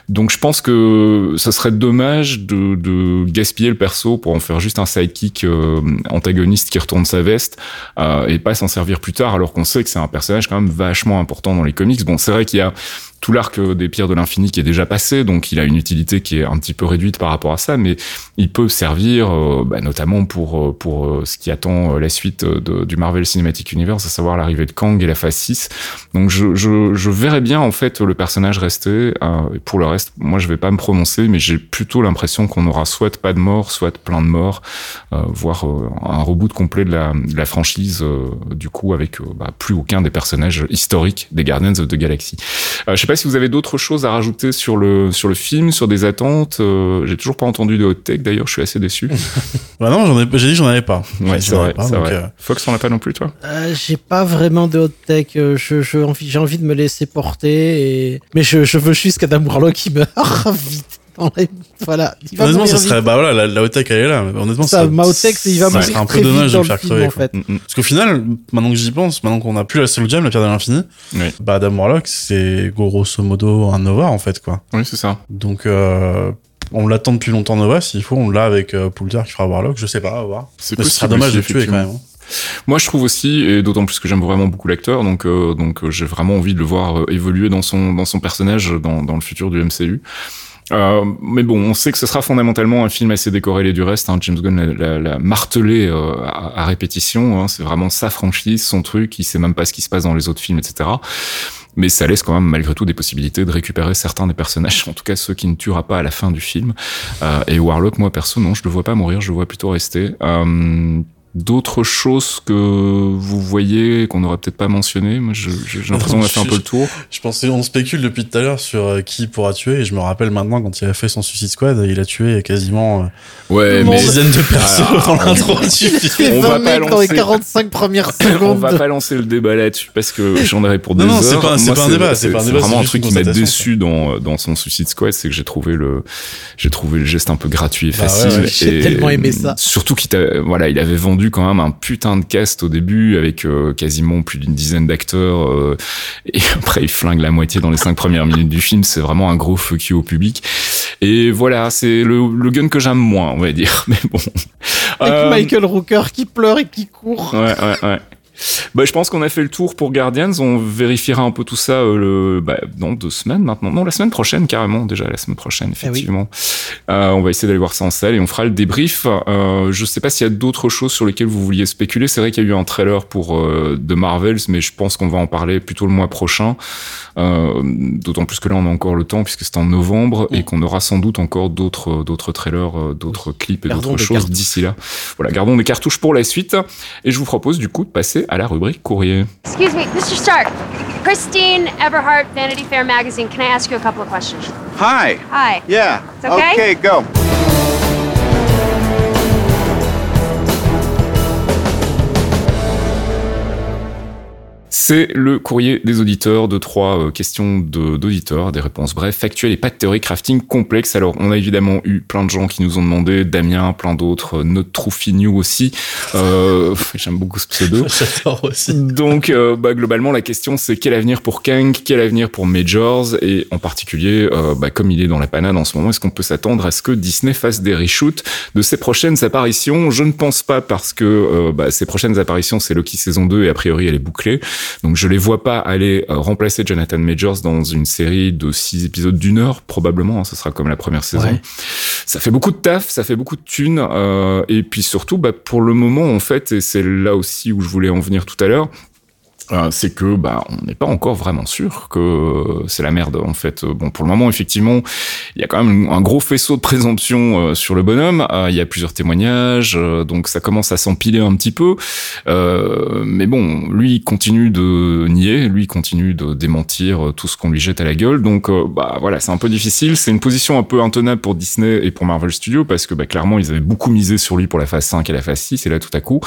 donc je pense que ça serait dommage de, de gaspiller le perso pour en faire juste un sidekick euh, antagoniste qui retourne sa veste euh, et pas s'en servir plus tard alors qu'on sait que c'est un personnage quand même vachement important dans les comics. Bon, c'est vrai qu'il y a tout l'arc des Pierres de l'Infini qui est déjà passé, donc il a une utilité qui est un petit peu réduite par rapport à ça, mais il peut servir euh, bah, notamment pour euh, pour euh, ce qui attend la suite du Marvel Cinematic Universe, à savoir l'arrivée de Kang et la phase 6. Donc je, je, je verrais bien en fait le personnage rester. euh, pour le reste, moi je vais pas me prononcer, mais j'ai plutôt l'impression qu'on aura soit pas de mort, soit plein de morts, euh, voire un reboot complet de la, de la franchise, du coup avec bah, plus aucun des personnages historiques des Guardians of the Galaxy. Si vous avez d'autres choses à rajouter sur le sur le film, sur des attentes. Euh, j'ai toujours pas entendu de hot take. D'ailleurs, je suis assez déçu. Bah non, j'en ai, j'ai dit que j'en avais pas. Ouais, c'est vrai, pas, vrai. euh, Fox, t'en as pas non plus, toi? Euh, j'ai pas vraiment de hot tech. euh, Je, j'ai envie de me laisser porter. Et... Mais je, je veux juste qu'Adam Warlock il meurt vite. Les- Voilà. Il va Honnêtement, ça serait, vite. bah voilà, la, la hot tech elle est là. Honnêtement, Ça, ma hot tech, c'est il va ça mourir serait un peu dommage de le faire film, crever. en fait. Mm, mm. Parce qu'au final, maintenant que j'y pense, maintenant qu'on a plus la Soul Gem, la pierre de l'infini, Oui. bah Adam Warlock, c'est grosso modo un Nova en fait quoi. Oui, c'est ça. Donc euh, on l'attend depuis longtemps Nova, s'il faut, on l'a avec euh, Poulter qui fera Warlock, je sais pas, à voir. C'est Mais ce possible sera dommage de le tuer quand même. hein. Moi, je trouve aussi, et d'autant plus que j'aime vraiment beaucoup l'acteur, donc donc euh, j'ai vraiment envie de le voir euh, évoluer dans son dans son personnage dans dans le futur du MCU. Euh, mais bon, on sait que ce sera fondamentalement un film assez décorrélé du reste. Hein. James Gunn l'a- martelé euh, à, à répétition. Hein. C'est vraiment sa franchise, son truc. Il sait même pas ce qui se passe dans les autres films, etc. Mais ça laisse quand même malgré tout des possibilités de récupérer certains des personnages, en tout cas ceux qui ne tuera pas à la fin du film. Euh, et Warlock, moi perso, non, je le vois pas mourir, je le vois plutôt rester. Euh, D'autres choses que vous voyez qu'on n'aurait peut-être pas mentionné, moi je- je- j'ai l'impression qu'on a fait un peu le tour. Je pensais, on spécule depuis tout à l'heure sur euh, qui pourra tuer, et je me rappelle maintenant quand il a fait son Suicide Squad, il a tué quasiment euh, une dizaine de persos Ah, dans l'intro du Il film. fait On 20 va pas mecs dans les lancer. 45 premières on secondes. va pas lancer le débat là-dessus parce que j'en aurais pour deux Non, non, c'est heures. pas- c'est pas un débat, c'est vraiment un truc qui m'a déçu dans dans son Suicide Squad, c'est que j'ai trouvé le j'ai trouvé le geste un peu gratuit et Bah ouais, facile. ouais, j'ai tellement aimé ça. Surtout qu'il voilà, il avait vendu quand même un putain de cast au début avec euh, quasiment plus d'une dizaine d'acteurs euh, et après il flingue la moitié dans les cinq premières minutes du film. C'est vraiment un gros fuck you au public. Et voilà, c'est le, le gun que j'aime moins, on va dire. Mais bon. Avec Euh, Michael Rooker qui pleure et qui court. Ouais, ouais, ouais. Bah, je pense qu'on a fait le tour pour Guardians. On vérifiera un peu tout ça euh, le, bah, dans deux semaines maintenant. Non, la semaine prochaine, carrément. Déjà, la semaine prochaine, effectivement. Euh, on va essayer d'aller voir ça en salle et on fera le débrief. Euh, je sais pas s'il y a d'autres choses sur lesquelles vous vouliez spéculer. C'est vrai qu'il y a eu un trailer pour euh, The Marvels, mais je pense qu'on va en parler plutôt le mois prochain. Euh, D'autant plus que là, on a encore le temps puisque c'est en novembre et qu'on aura sans doute encore d'autres d'autres trailers, euh, d'autres clips et d'autres choses d'ici là. Voilà, gardons des cartouches pour la suite. Et je vous propose du coup de passer à la rubrique courrier. Excuse me, Mr. Stark. Christine Everhart, Vanity Fair magazine. Can I ask you a couple of questions? Hi. Hi. Yeah. It's okay? Okay, go. C'est le courrier des auditeurs de trois euh, questions de- d'auditeurs, des réponses brèves, factuelles et pas de théorie crafting complexe. Alors, on a évidemment eu plein de gens qui nous ont demandé, Damien, plein d'autres, euh, notre Troufinou aussi. Euh, J'aime beaucoup ce pseudo. J'adore aussi. Donc, euh, bah, globalement, la question, c'est quel avenir pour Kang, quel avenir pour Majors, et en particulier, euh, bah, comme il est dans la panade en ce moment, est-ce qu'on peut s'attendre à ce que Disney fasse des reshoots de ses prochaines apparitions? Je ne pense pas parce que euh, bah, ses prochaines apparitions, c'est Loki saison 2 et a priori, elle est bouclée. Donc, je les vois pas aller euh, remplacer Jonathan Majors dans une série de six épisodes d'une heure, probablement. hein, ce sera comme la première saison. Ouais. Ça fait beaucoup de taf, ça fait beaucoup de thunes, euh, et puis surtout, bah, pour le moment, en fait, et c'est là aussi où je voulais en venir tout à l'heure, euh, c'est que bah on n'est pas encore vraiment sûr que euh, c'est la merde en fait. Euh, Bon pour le moment effectivement il y a quand même un gros faisceau de présomption sur le bonhomme. Il y a plusieurs témoignages donc ça commence à s'empiler un petit peu. Mais bon lui il continue de nier, lui il continue de démentir tout ce qu'on lui jette à la gueule. Donc bah voilà c'est un peu difficile. C'est une position un peu intenable pour Disney et pour Marvel Studios parce que bah clairement ils avaient beaucoup misé sur lui pour la phase 5 et la phase 6 et là tout à coup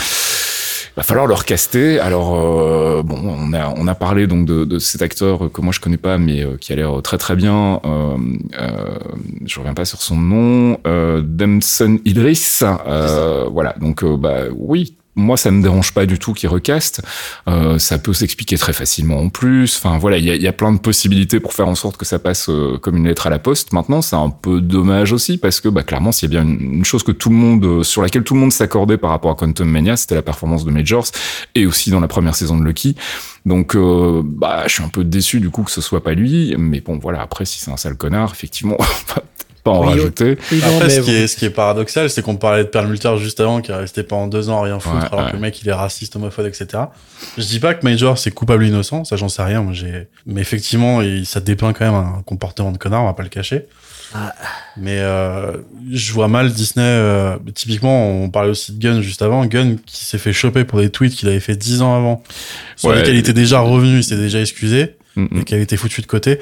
va falloir le recaster. Alors euh, bon, on a on a parlé donc de, de cet acteur que moi je connais pas, mais euh, qui a l'air très très bien. Euh, euh, je reviens pas sur son nom. Euh, Damson Idris. Euh, voilà. Donc euh, bah oui. Moi, ça me dérange pas du tout qu'il recaste. Euh, ça peut s'expliquer très facilement en plus. Enfin, voilà, il y a, y a plein de possibilités pour faire en sorte que ça passe euh, comme une lettre à la poste. Maintenant, c'est un peu dommage aussi parce que, bah, clairement, s'il y a bien une, chose que tout le monde, euh, sur laquelle tout le monde s'accordait par rapport à Quantum Mania, c'était la performance de Majors et aussi dans la première saison de Lucky. Donc, euh, bah, je suis un peu déçu du coup que ce soit pas lui. Mais bon, voilà. Après, si c'est un sale connard, effectivement, pas en Oui, rajouter. Oui, non, Après, ce qui, est, ce qui est paradoxal, c'est qu'on parlait de Perlmutter juste avant, qui est resté pendant deux ans à rien foutre, Ouais, alors ouais. que le mec il est raciste, homophobe, etc. Je dis pas que Major c'est coupable ou innocent, ça j'en sais rien. Moi, j'ai... Mais effectivement, il- ça dépeint quand même un comportement de connard, on va pas le cacher. Ah. Mais euh, je vois mal Disney. euh, typiquement, on parlait aussi de Gunn juste avant. Gunn qui s'est fait choper pour des tweets qu'il avait fait dix ans avant, sur Ouais. lesquels il était déjà revenu, il s'était déjà excusé Mm, mm. et qui a été foutu de côté.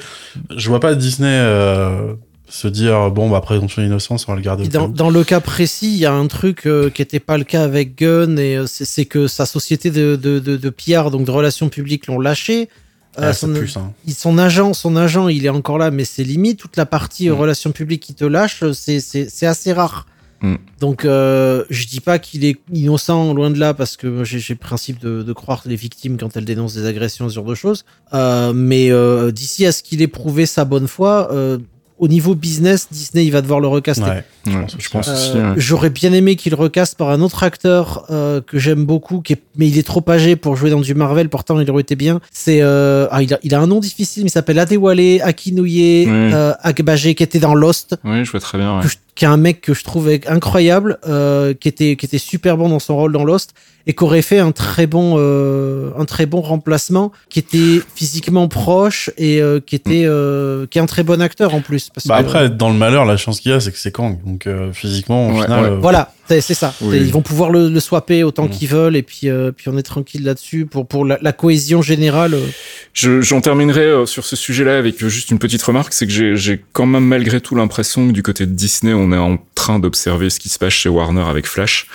Je vois pas Disney euh, se dire bon bah présomption d'innocence, on va le garder. Dans, dans le cas précis, il y a un truc euh, qui n'était pas le cas avec Gunn, et euh, c'est que sa société de, de, de, de PR, donc de relations publiques, l'ont lâché. Euh, Ah, ça son, pue, ça. il- son agent, son agent, il est encore là, mais c'est limite. Toute la partie euh, Mm. relations publiques qui te lâche, c'est- c'est c'est assez rare. Mm. Donc, euh, je dis pas qu'il est innocent, loin de là, parce que j'ai j'ai le principe de, de croire les victimes quand elles dénoncent des agressions, ce genre de choses. Euh, mais euh, d'ici à ce qu'il ait prouvé sa bonne foi, euh, au niveau business, Disney, il va devoir le recaster. Ouais. Ouais, je pense aussi. Euh, ouais. J'aurais bien aimé qu'il recaste par un autre acteur euh, que j'aime beaucoup, qui est, mais il est trop âgé pour jouer dans du Marvel. Pourtant, il aurait été bien. C'est, euh, ah, il, a, il a un nom difficile, mais il s'appelle Adewale Akinouye Oui. euh, qui était dans Lost, Oui, je vois très bien. ouais. que je- qui est un mec que je trouvais incroyable, euh, qui était qui était super bon dans son rôle dans Lost et qui aurait fait un très bon euh, un très bon remplacement, qui était physiquement proche et euh, qui était euh, qui est un très bon acteur en plus. Parce Bah que- après, dans le malheur, la chance qu'il y a, c'est que c'est Kang. Donc euh, physiquement, au Ouais, final, ouais. euh, Voilà, c'est ça. Oui. Ils vont pouvoir le, le swapper autant Mm. qu'ils veulent et puis, euh, puis on est tranquille là-dessus pour, pour la, la cohésion générale. euh. Je- J'en terminerai euh, sur ce sujet-là avec juste une petite remarque, c'est que j'ai- j'ai quand même malgré tout l'impression que du côté de Disney, on est en train d'observer ce qui se passe chez Warner avec Flash,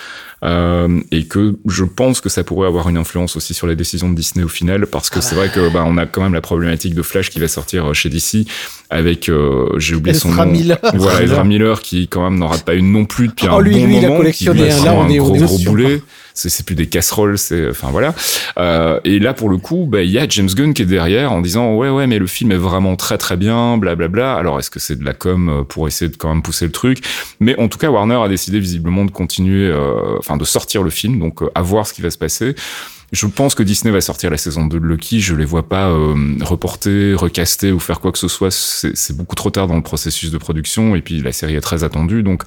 et que je pense que ça pourrait avoir une influence aussi sur les décisions de Disney au final, parce que c'est vrai que bah, on a quand même la problématique de Flash qui va sortir euh, chez DC avec, euh, j'ai oublié son nom, Miller. voilà Ezra Miller. Qui quand même n'en rate pas une non plus depuis Oh, un lui, bon lui, il a moment, collectionné, qui lui Là, on un est- gros gros boulet c'est plus des casseroles, c'est enfin voilà. Euh, et là pour le coup, bah il y a James Gunn qui est derrière en disant ouais ouais mais le film est vraiment très très bien, blablabla. Alors est-ce que c'est de la com euh, pour essayer de quand même pousser le truc? Mais en tout cas Warner a décidé visiblement de continuer, euh, enfin de sortir le film, donc euh, à voir ce qui va se passer. Je pense que Disney va sortir la saison 2 de Loki. Je les vois pas euh, reporter, recaster ou faire quoi que ce soit. C'est beaucoup trop tard dans le processus de production. Et puis la série est très attendue. Donc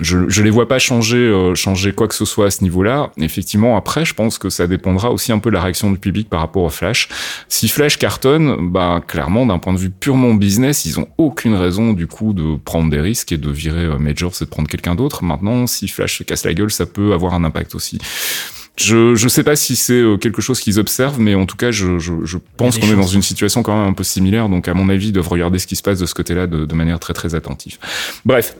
je, je les vois pas changer, euh, changer quoi que ce soit à ce niveau-là. Effectivement, après, je pense que ça dépendra aussi un peu de la réaction du public par rapport au Flash. Si Flash cartonne, bah clairement, d'un point de vue purement business, ils ont aucune raison du coup de prendre des risques et de virer euh, Majors et de prendre quelqu'un d'autre. Maintenant, si Flash se casse la gueule, ça peut avoir un impact aussi. Je je sais pas si c'est euh, quelque chose qu'ils observent, mais en tout cas, je, je, je pense qu'on est dans une situation quand même un peu similaire. Donc, à mon avis, ils doivent regarder ce qui se passe de ce côté-là de, de manière très très attentive. Bref.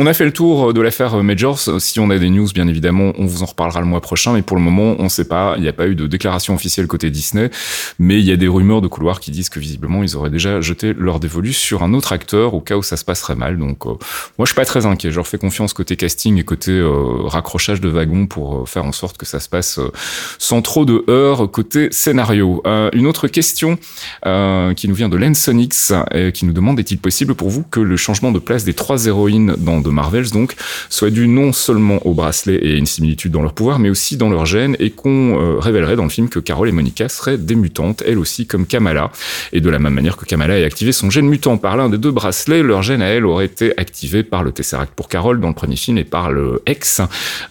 On a fait le tour de l'affaire euh, Majors. Si on a des news, bien évidemment, on vous en reparlera le mois prochain. Mais pour le moment, on ne sait pas. Il n'y a pas eu de déclaration officielle côté Disney. Mais il y a des rumeurs de couloir qui disent que visiblement, ils auraient déjà jeté leur dévolu sur un autre acteur au cas où ça se passerait mal. Donc, euh, moi, je suis pas très inquiet. Je leur fais confiance côté casting et côté euh, raccrochage de wagons pour euh, faire en sorte que ça se passe euh, sans trop de heurts côté scénario. Euh, une autre question euh, qui nous vient de Lensonix euh, qui nous demande est-il possible pour vous que le changement de place des trois héroïnes dans The Marvels donc soit dû non seulement au bracelet et une similitude dans leur pouvoir mais aussi dans leur gène et qu'on euh, révélerait dans le film que Carol et Monica seraient des mutantes elles aussi comme Kamala et de la même manière que Kamala ait activé son gène mutant par l'un des deux bracelets leur gène à elle aurait été activé par le Tesseract pour Carol dans le premier film et par le X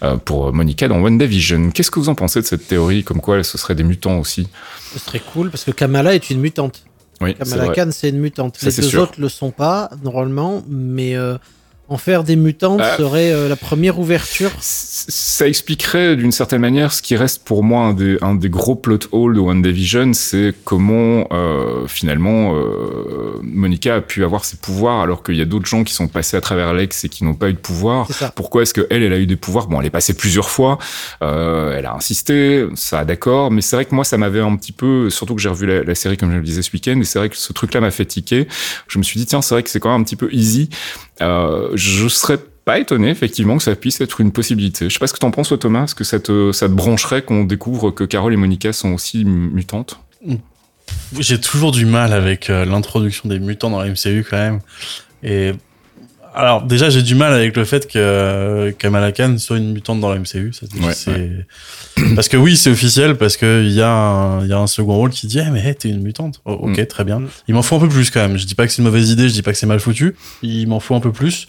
euh, pour Monica dans WandaVision. Qu'est-ce que vous en pensez de cette théorie comme quoi ce seraient des mutants aussi? Ce serait cool parce que Kamala est une mutante. Oui, Kamala. Khan, c'est une mutante. Ça, Les deux sûr. autres le sont pas, normalement, mais euh, en faire des mutantes Ah. serait euh, la première ouverture. ça expliquerait d'une certaine manière ce qui reste pour moi un des, un des gros plot holes de WandaVision, c'est comment euh, finalement euh, Monica a pu avoir ses pouvoirs alors qu'il y a d'autres gens qui sont passés à travers Lex et qui n'ont pas eu de pouvoir. Pourquoi est-ce qu'elle, elle a eu des pouvoirs? Bon, elle est passée plusieurs fois, euh, elle a insisté, ça d'accord, mais c'est vrai que moi, ça m'avait un petit peu, surtout que j'ai revu la, la série comme je le disais ce week-end, et c'est vrai que ce truc-là m'a fait tiquer. Je me suis dit, tiens, c'est vrai que c'est quand même un petit peu easy. Euh, je serais pas étonné effectivement que ça puisse être une possibilité. Je sais pas ce que t'en penses, Thomas. Est-ce que ça te, ça te brancherait qu'on découvre que Carol et Monica sont aussi mutantes? J'ai toujours du mal avec euh, l'introduction des mutants dans la MCU quand même. Et alors déjà j'ai du mal avec le fait que Kamala Khan soit une mutante dans la MCU. Ça, Ouais, c'est parce que oui c'est officiel parce que il y a un, il y a un second rôle qui dit eh, mais hey, t'es une mutante. Oh, ok Mm. très bien. Il m'en faut un peu plus quand même. Je dis pas que c'est une mauvaise idée, je dis pas que c'est mal foutu. Il m'en faut un peu plus.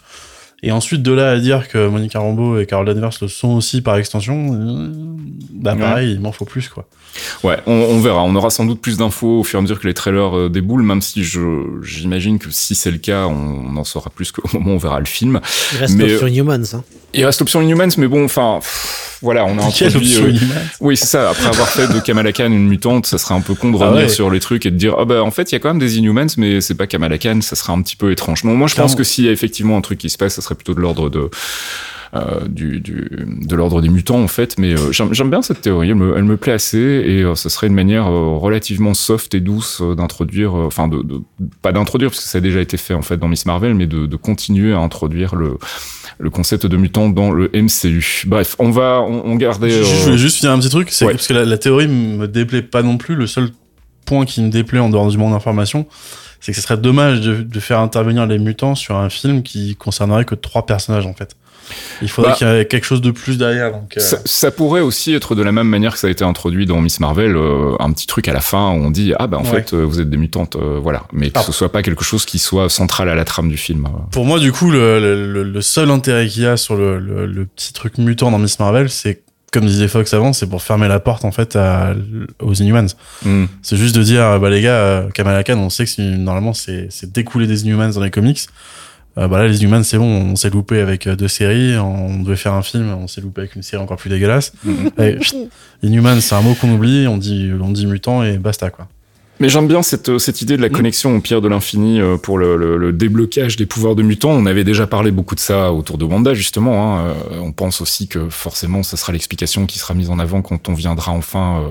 Et ensuite de là à dire que Monica Rambeau et Carol Danvers le sont aussi par extension, euh, bah Ouais. pareil il m'en faut plus quoi. Ouais, on, on verra. On aura sans doute plus d'infos au fur et à mesure que les trailers euh, déboulent, même si je j'imagine que si c'est le cas, on, on en saura plus qu'au moment où on verra le film. Il reste Mais- sur Inhumans. Hein. Il reste l'option Inhumans, mais bon, enfin, voilà, on a option euh, Oui, c'est ça. Après avoir fait de Kamala Khan une mutante, ça serait un peu con de Ah revenir ouais. sur les trucs et de dire ah bah en fait il y a quand même des Inhumans, mais c'est pas Kamala Khan, ça serait un petit peu étrange. Non, moi je pense que s'il y a effectivement un truc qui se passe, ça serait plutôt de l'ordre de euh, du, du de l'ordre des mutants en fait. Mais euh, j'aime bien cette théorie, elle me, elle me plaît assez et euh, ce serait une manière euh, relativement soft et douce d'introduire, enfin de, de pas d'introduire parce que ça a déjà été fait en fait dans Miss Marvel, mais de, de continuer à introduire le le concept de mutant dans le MCU. Bref, on va on, on gardait. Je, je voulais juste finir un petit truc, c'est ouais. parce que la, la théorie me déplaît pas non plus. Le seul point qui me déplaît en dehors du monde d'information, c'est que ce serait dommage de, de faire intervenir les mutants sur un film qui concernerait que trois personnages en fait. Il faudrait Bah, qu'il y ait quelque chose de plus derrière. Donc, euh, Ça, ça pourrait aussi être de la même manière que ça a été introduit dans Miss Marvel, euh, un petit truc à la fin où on dit ah bah en Ouais. fait euh, vous êtes des mutantes, euh, voilà, mais que Ah. ce soit pas quelque chose qui soit central à la trame du film. Pour moi, du coup, le, le, le seul intérêt qu'il y a sur le, le, le petit truc mutant dans Miss Marvel, c'est comme disait Fox avant, c'est pour fermer la porte en fait à, aux Inhumans. Hmm. C'est juste de dire, bah les gars, euh, Kamala Khan, on sait que c'est- normalement c'est c'est découlé des Inhumans dans les comics. Euh, bah là, les Inhumans, c'est bon, on s'est loupé avec euh, deux séries, on devait faire un film, on s'est loupé avec une série encore plus dégueulasse. Chut, Inhumans, c'est un mot qu'on oublie, on dit, on dit mutant et basta quoi. Mais j'aime bien cette, euh, cette idée de la Mm. connexion au pire de l'infini euh, pour le, le, le déblocage des pouvoirs de mutants. On avait déjà parlé beaucoup de ça autour de Wanda, justement. Hein. Euh, On pense aussi que forcément, ça sera l'explication qui sera mise en avant quand on viendra enfin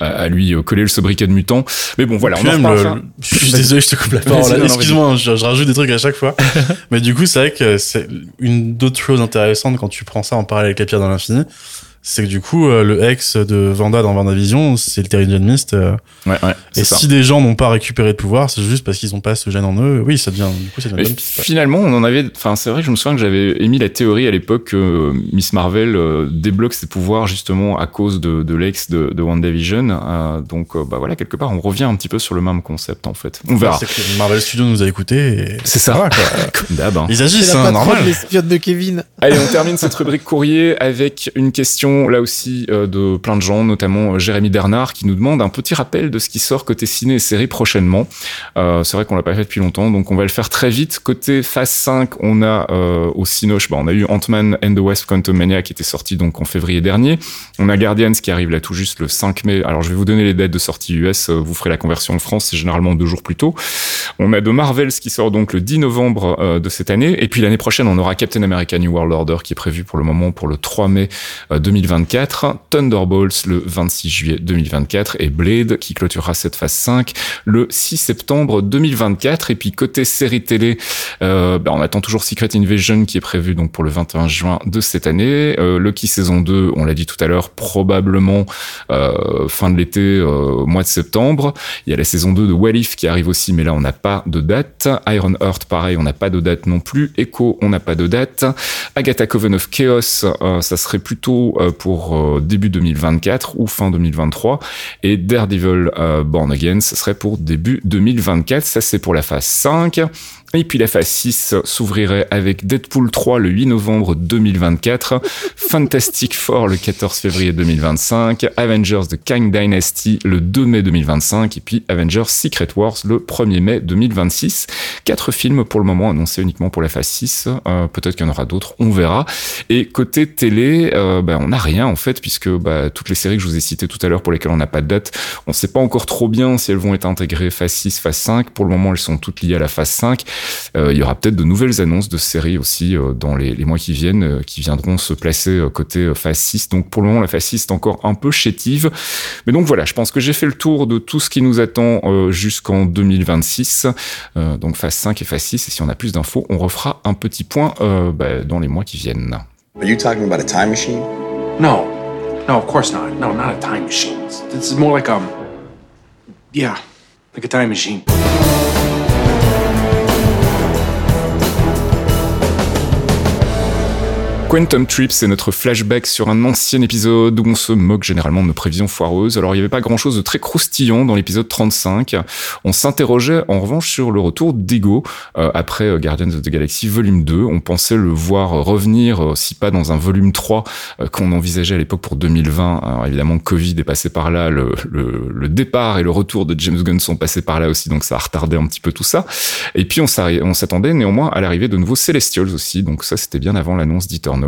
euh, à, à lui coller le sobriquet de mutant. Mais bon, voilà, Puis on en le- je suis désolé, je te coupe la parole. Excuse-moi, je, je rajoute des trucs à chaque fois. Mais du coup, c'est vrai que c'est une d'autres choses intéressantes quand tu prends ça en parallèle avec la pierre dans l'infini. C'est que du coup, euh, le ex de Vanda dans WandaVision, c'est le Terrigen Mist. euh, Ouais, ouais, et c'est ça. si des gens n'ont pas récupéré de pouvoir, c'est juste parce qu'ils n'ont pas ce gène en eux. Oui, ça devient, du coup, ça devient une bonne piste, ouais. finalement, on en avait. Enfin, c'est vrai que je me souviens que j'avais émis la théorie à l'époque que euh, Miss Marvel euh, débloque ses pouvoirs justement à cause de, de l'ex de, de WandaVision. Euh, donc, euh, bah voilà, quelque part, on revient un petit peu sur le même concept en fait. On verra. C'est que Marvel Studios nous a écoutés et C'est ça. quoi. Comme d'hab. hein. Ils C'est agissent, la hein, normal. l'espionne de Kevin. Allez, on termine cette rubrique courrier avec une question là aussi euh, de plein de gens, notamment euh, Jérémy Bernard, qui nous demande un petit rappel de ce qui sort côté ciné et série prochainement. Euh, c'est vrai qu'on l'a pas fait depuis longtemps, donc on va le faire très vite. Côté phase 5, on a au Cinoche, bah, on a eu Ant-Man and the Wasp Quantum Mania qui était sorti donc en février dernier. On a Guardians qui arrive là tout juste le 5 mai. Alors je vais vous donner les dates de sortie US, vous ferez la conversion en France, c'est généralement deux jours plus tôt. On a de Marvels qui sort donc le 10 novembre de cette année. Et puis l'année prochaine, on aura Captain America New World Order qui est prévu pour le moment pour le 3 mai euh, 2024. Thunderbolts le 26 juillet 2024. Et Blade qui clôturera cette phase 5 le 6 septembre 2024. Et puis côté série télé, euh, bah, on attend toujours Secret Invasion qui est prévu donc pour le 21 juin de cette année. Euh, Loki saison 2, on l'a dit tout à l'heure, probablement euh, fin de l'été, euh, mois de septembre. Il y a la saison 2 de Walif qui arrive aussi, mais là on n'a pas de date. Iron Heart, pareil, on n'a pas de date non plus. Echo, on n'a pas de date. Agatha Coven of Chaos, ça serait plutôt pour euh, début 2024 ou fin 2023. Et Daredevil euh, Born Again, ça serait pour début 2024. Ça c'est pour la phase 5. Et puis la phase 6 s'ouvrirait avec Deadpool 3 le 8 novembre 2024, Fantastic Four le 14 février 2025, Avengers The Kang Dynasty le 2 mai 2025 et puis Avengers Secret Wars le 1er mai 2026. Quatre films pour le moment annoncés uniquement pour la phase 6. Euh, Peut-être qu'il y en aura d'autres, on verra. Et côté télé, euh, bah, on n'a rien en fait puisque bah, toutes les séries que je vous ai citées tout à l'heure pour lesquelles on n'a pas de date, on ne sait pas encore trop bien si elles vont être intégrées phase 6, phase 5. Pour le moment, elles sont toutes liées à la phase 5. Euh, il y aura peut-être de nouvelles annonces de séries aussi euh, dans les, les mois qui viennent, euh, qui viendront se placer euh, côté euh, phase 6. Donc pour le moment, la phase 6 est encore un peu chétive. Mais donc voilà, je pense que j'ai fait le tour de tout ce qui nous attend euh, jusqu'en 2026. Euh, donc phase 5 et phase 6. Et si on a plus d'infos, on refera un petit point euh, bah, dans les mois qui viennent. Are you talking about a time machine? No. No, of course not. No, not a time machine. This is more like um Yeah, like a time machine. Quantum Trip, c'est notre flashback sur un ancien épisode où on se moque généralement de nos prévisions foireuses. Alors, il n'y avait pas grand chose de très croustillant dans l'épisode 35. On s'interrogeait en revanche sur le retour d'Ego euh, après euh, Guardians of the Galaxy volume 2. On pensait le voir revenir, euh, si pas dans un volume 3 euh, qu'on envisageait à l'époque pour 2020. Alors, évidemment, Covid est passé par là, le, le, le départ et le retour de James Gunn sont passés par là aussi, donc ça a retardé un petit peu tout ça. Et puis, on s'attendait néanmoins à l'arrivée de nouveaux Celestials aussi, donc ça, c'était bien avant l'annonce d'Eternals.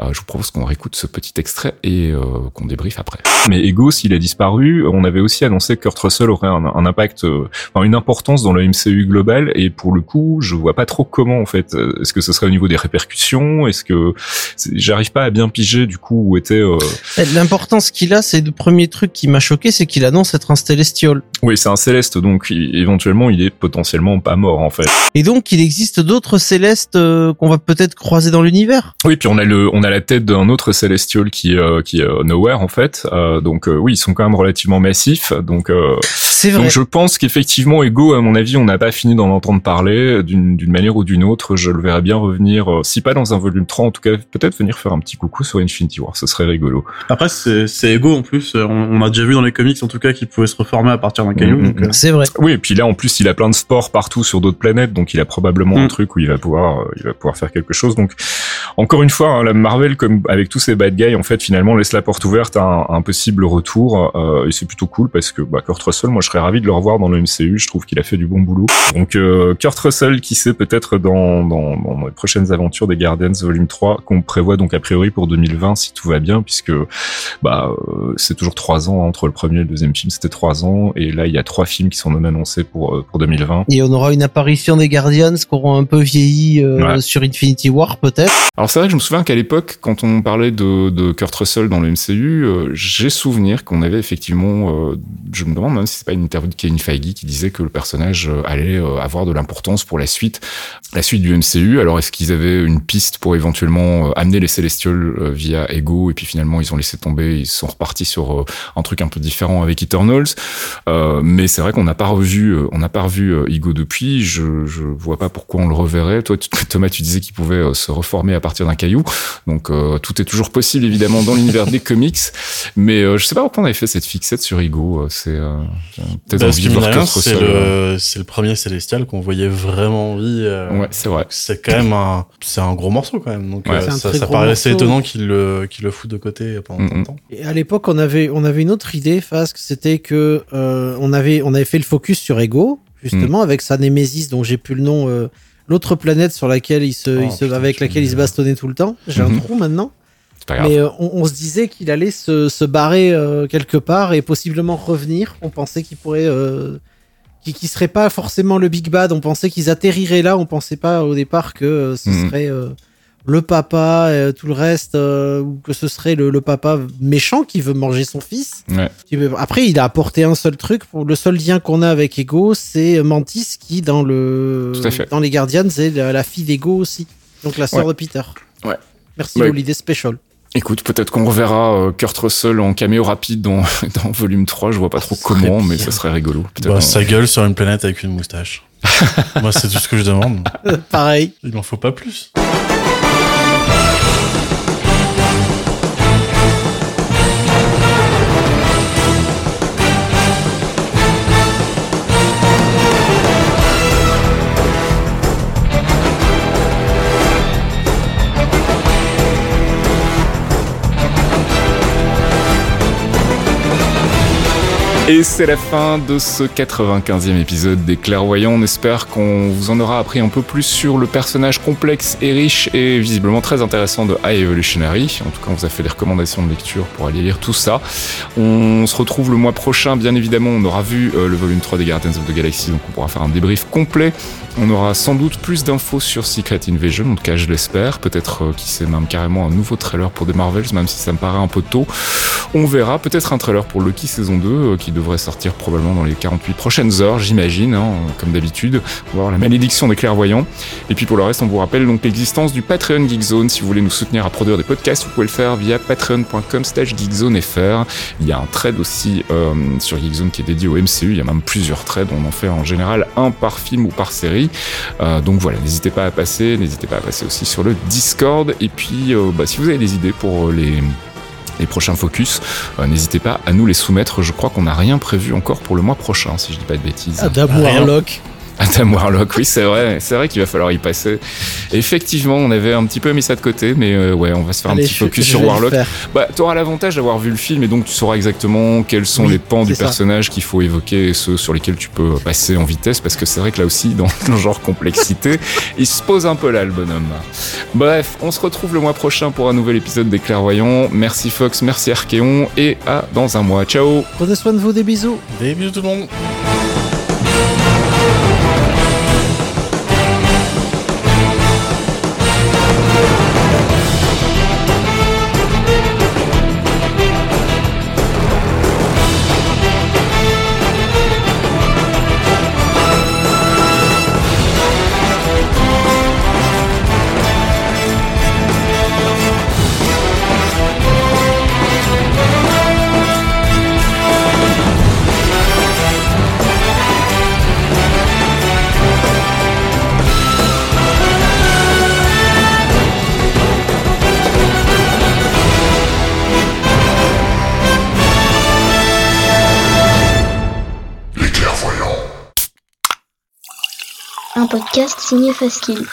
Euh, je vous propose qu'on réécoute ce petit extrait et euh, qu'on débriefe après. Mais Ego, s'il a disparu, on avait aussi annoncé que Kurt Russell aurait un, un impact, euh, enfin, une importance dans le MCU global. Et pour le coup, je vois pas trop comment en fait. Est-ce que ce serait au niveau des répercussions? Est-ce que j'arrive pas à bien piger du coup où était euh, L'importance qu'il a, c'est le premier truc qui m'a choqué, c'est qu'il annonce être un Célestial. Oui, c'est un céleste, donc il- éventuellement il est potentiellement pas mort en fait. Et donc, il existe d'autres célestes euh, qu'on va peut-être croiser dans l'univers. Oui, puis on a le, on a la tête d'un autre Celestial qui, euh, qui est euh, Nowhere en fait. Euh, donc euh, oui, ils sont quand même relativement massifs. Donc euh, C'est vrai. Donc je pense qu'effectivement, Ego, à mon avis, on n'a pas fini d'en entendre parler d'une d'une manière ou d'une autre. Je le verrais bien revenir, euh, si pas dans un volume 3, en tout cas, peut-être venir faire un petit coucou sur Infinity War. Ce serait rigolo. Après, c'est c'est Ego en plus. On, on a déjà vu dans les comics en tout cas qu'il pouvait se reformer à partir d'un caillou. Mm, mm, euh, C'est vrai. Oui, et puis là, en plus, il a plein de sports partout sur d'autres planètes, donc il a probablement Mm. un truc où il va pouvoir, euh, il va pouvoir faire quelque chose. Donc, encore une fois, hein, la Marvel, comme avec tous ces bad guys, en fait, finalement, laisse la porte ouverte à un, à un possible retour, euh, et c'est plutôt cool parce que bah, Kurt Russell, moi, je serais ravi de le revoir dans le MCU. Je trouve qu'il a fait du bon boulot. Donc, euh, Kurt Russell, qui sait peut-être dans, dans, dans les prochaines aventures des Guardians Volume 3, qu'on prévoit donc a priori pour 2020 si tout va bien, puisque bah euh, c'est toujours trois ans hein, entre le premier et le deuxième film, c'était trois ans, et là il y a trois films qui sont non annoncés pour euh, pour 2020. Et on aura une apparition des Guardians qui auront un peu vieilli euh, Ouais. sur Infinity War, peut-être. Alors c'est vrai que je me souviens qu'à l'époque, quand on parlait de, de Kurt Russell dans le MCU, euh, j'ai souvenir qu'on avait effectivement, euh, je me demande même si c'est pas une interview de Kevin Feige qui disait que le personnage euh, allait avoir de l'importance pour la suite, la suite du MCU. Alors est-ce qu'ils avaient une piste pour éventuellement amener les Celestials euh, via Ego et puis finalement ils ont laissé tomber, ils sont repartis sur un truc un peu différent avec Eternals. Mais c'est vrai qu'on n'a pas revu, on n'a pas revu Ego depuis. Je, je vois pas pourquoi on le reverrait. Toi, Thomas, tu disais qu'il pouvait se reformer à partir d'un caillou. Donc euh, tout est toujours possible évidemment dans l'univers des comics. Mais euh, je sais pas pourquoi on avait fait cette fixette sur Ego. euh, C'est euh, peut-être bah, ce envie qui de voir c'est le, c'est le premier Célestial qu'on voyait vraiment en vie. euh, Ouais, c'est vrai. C'est quand même un, c'est un gros morceau quand même. Donc Ouais. euh, ça, ça paraissait morceau. étonnant qu'il le, qu'il le fout de côté pendant tant de temps. Et à l'époque, on avait, on avait une autre idée, Fasque, c'était que euh, on avait, on avait fait le focus sur Ego, justement, Mm. avec sa némésis dont j'ai plus le nom, euh, l'autre planète sur laquelle il se, Oh, il se- putain, avec laquelle il se bastonnait tout le temps. J'ai Mhm. un trou maintenant. C'est pas grave. Mais euh, on, on se disait qu'il allait se, se barrer euh, quelque part et possiblement revenir. On pensait qu'il pourrait, euh, qu'il serait pas forcément le Big Bad. On pensait qu'ils atterriraient là. On pensait pas au départ que euh, ce Mhm. serait euh, le papa, et tout le reste, euh, ou que ce serait le, le papa méchant qui veut manger son fils. Ouais. Après, il a apporté un seul truc. Pour le seul lien qu'on a avec Ego, c'est Mantis qui dans le dans les Guardians est la, la fille d'Ego aussi, donc la sœur Ouais. de Peter. Ouais. Merci Ouais. Holiday Special. Écoute, peut-être qu'on reverra euh, Kurt Russell en caméo rapide dans, dans volume 3. Je vois pas trop comment, bien. mais ça serait rigolo. Peut-être Bah, on- sa gueule sur une planète avec une moustache. Moi, c'est tout ce que je demande. Pareil. Il en faut pas plus. Et c'est la fin de ce 95e épisode des Clairvoyants. On espère qu'on vous en aura appris un peu plus sur le personnage complexe et riche et visiblement très intéressant de High Evolutionary. En tout cas, on vous a fait des recommandations de lecture pour aller lire tout ça. On se retrouve le mois prochain, bien évidemment. On aura vu euh, le volume 3 des Guardians of the Galaxy, donc on pourra faire un débrief complet. On aura sans doute plus d'infos sur Secret Invasion, en tout cas je l'espère. Peut-être euh, qui même carrément un nouveau trailer pour des Marvels, même si ça me paraît un peu tôt. On verra peut-être un trailer pour Loki saison 2 euh, qui devrait sortir probablement dans les 48 prochaines heures, j'imagine, hein, comme d'habitude. Voir la malédiction des clairvoyants. Et puis pour le reste, on vous rappelle donc l'existence du Patreon Geekzone. Si vous voulez nous soutenir à produire des podcasts, vous pouvez le faire via patreon.com slash geekzonefr. Il y a un thread aussi euh, sur Geekzone qui est dédié au MCU. Il y a même plusieurs threads. On en fait en général un par film ou par série. Euh, donc voilà, n'hésitez pas à passer. N'hésitez pas à passer aussi sur le Discord. Et puis, euh, bah, si vous avez des idées pour euh, les les prochains focus, euh, n'hésitez pas à nous les soumettre. Je crois qu'on n'a rien prévu encore pour le mois prochain, si je dis pas de bêtises. Adam Rien. Warlock. Adam Warlock, oui, c'est vrai. C'est vrai qu'il va falloir y passer. Effectivement, on avait un petit peu mis ça de côté, mais euh, ouais, on va se faire Allez, un petit je- focus je sur Warlock. Bah, t'auras l'avantage d'avoir vu le film et donc tu sauras exactement quels sont Oui, les pans du ça. personnage qu'il faut évoquer et ceux sur lesquels tu peux passer en vitesse parce que c'est vrai que là aussi, dans le genre complexité, il se pose un peu là, le bonhomme. Bref, on se retrouve le mois prochain pour un nouvel épisode des Clairvoyants. Merci Fox, merci Archeon et à dans un mois. Ciao! Prenez soin de vous, des bisous. Des bisous tout le monde. Podcast signé Faskill.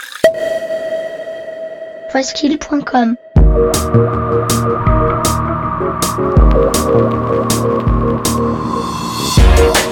Faskill.com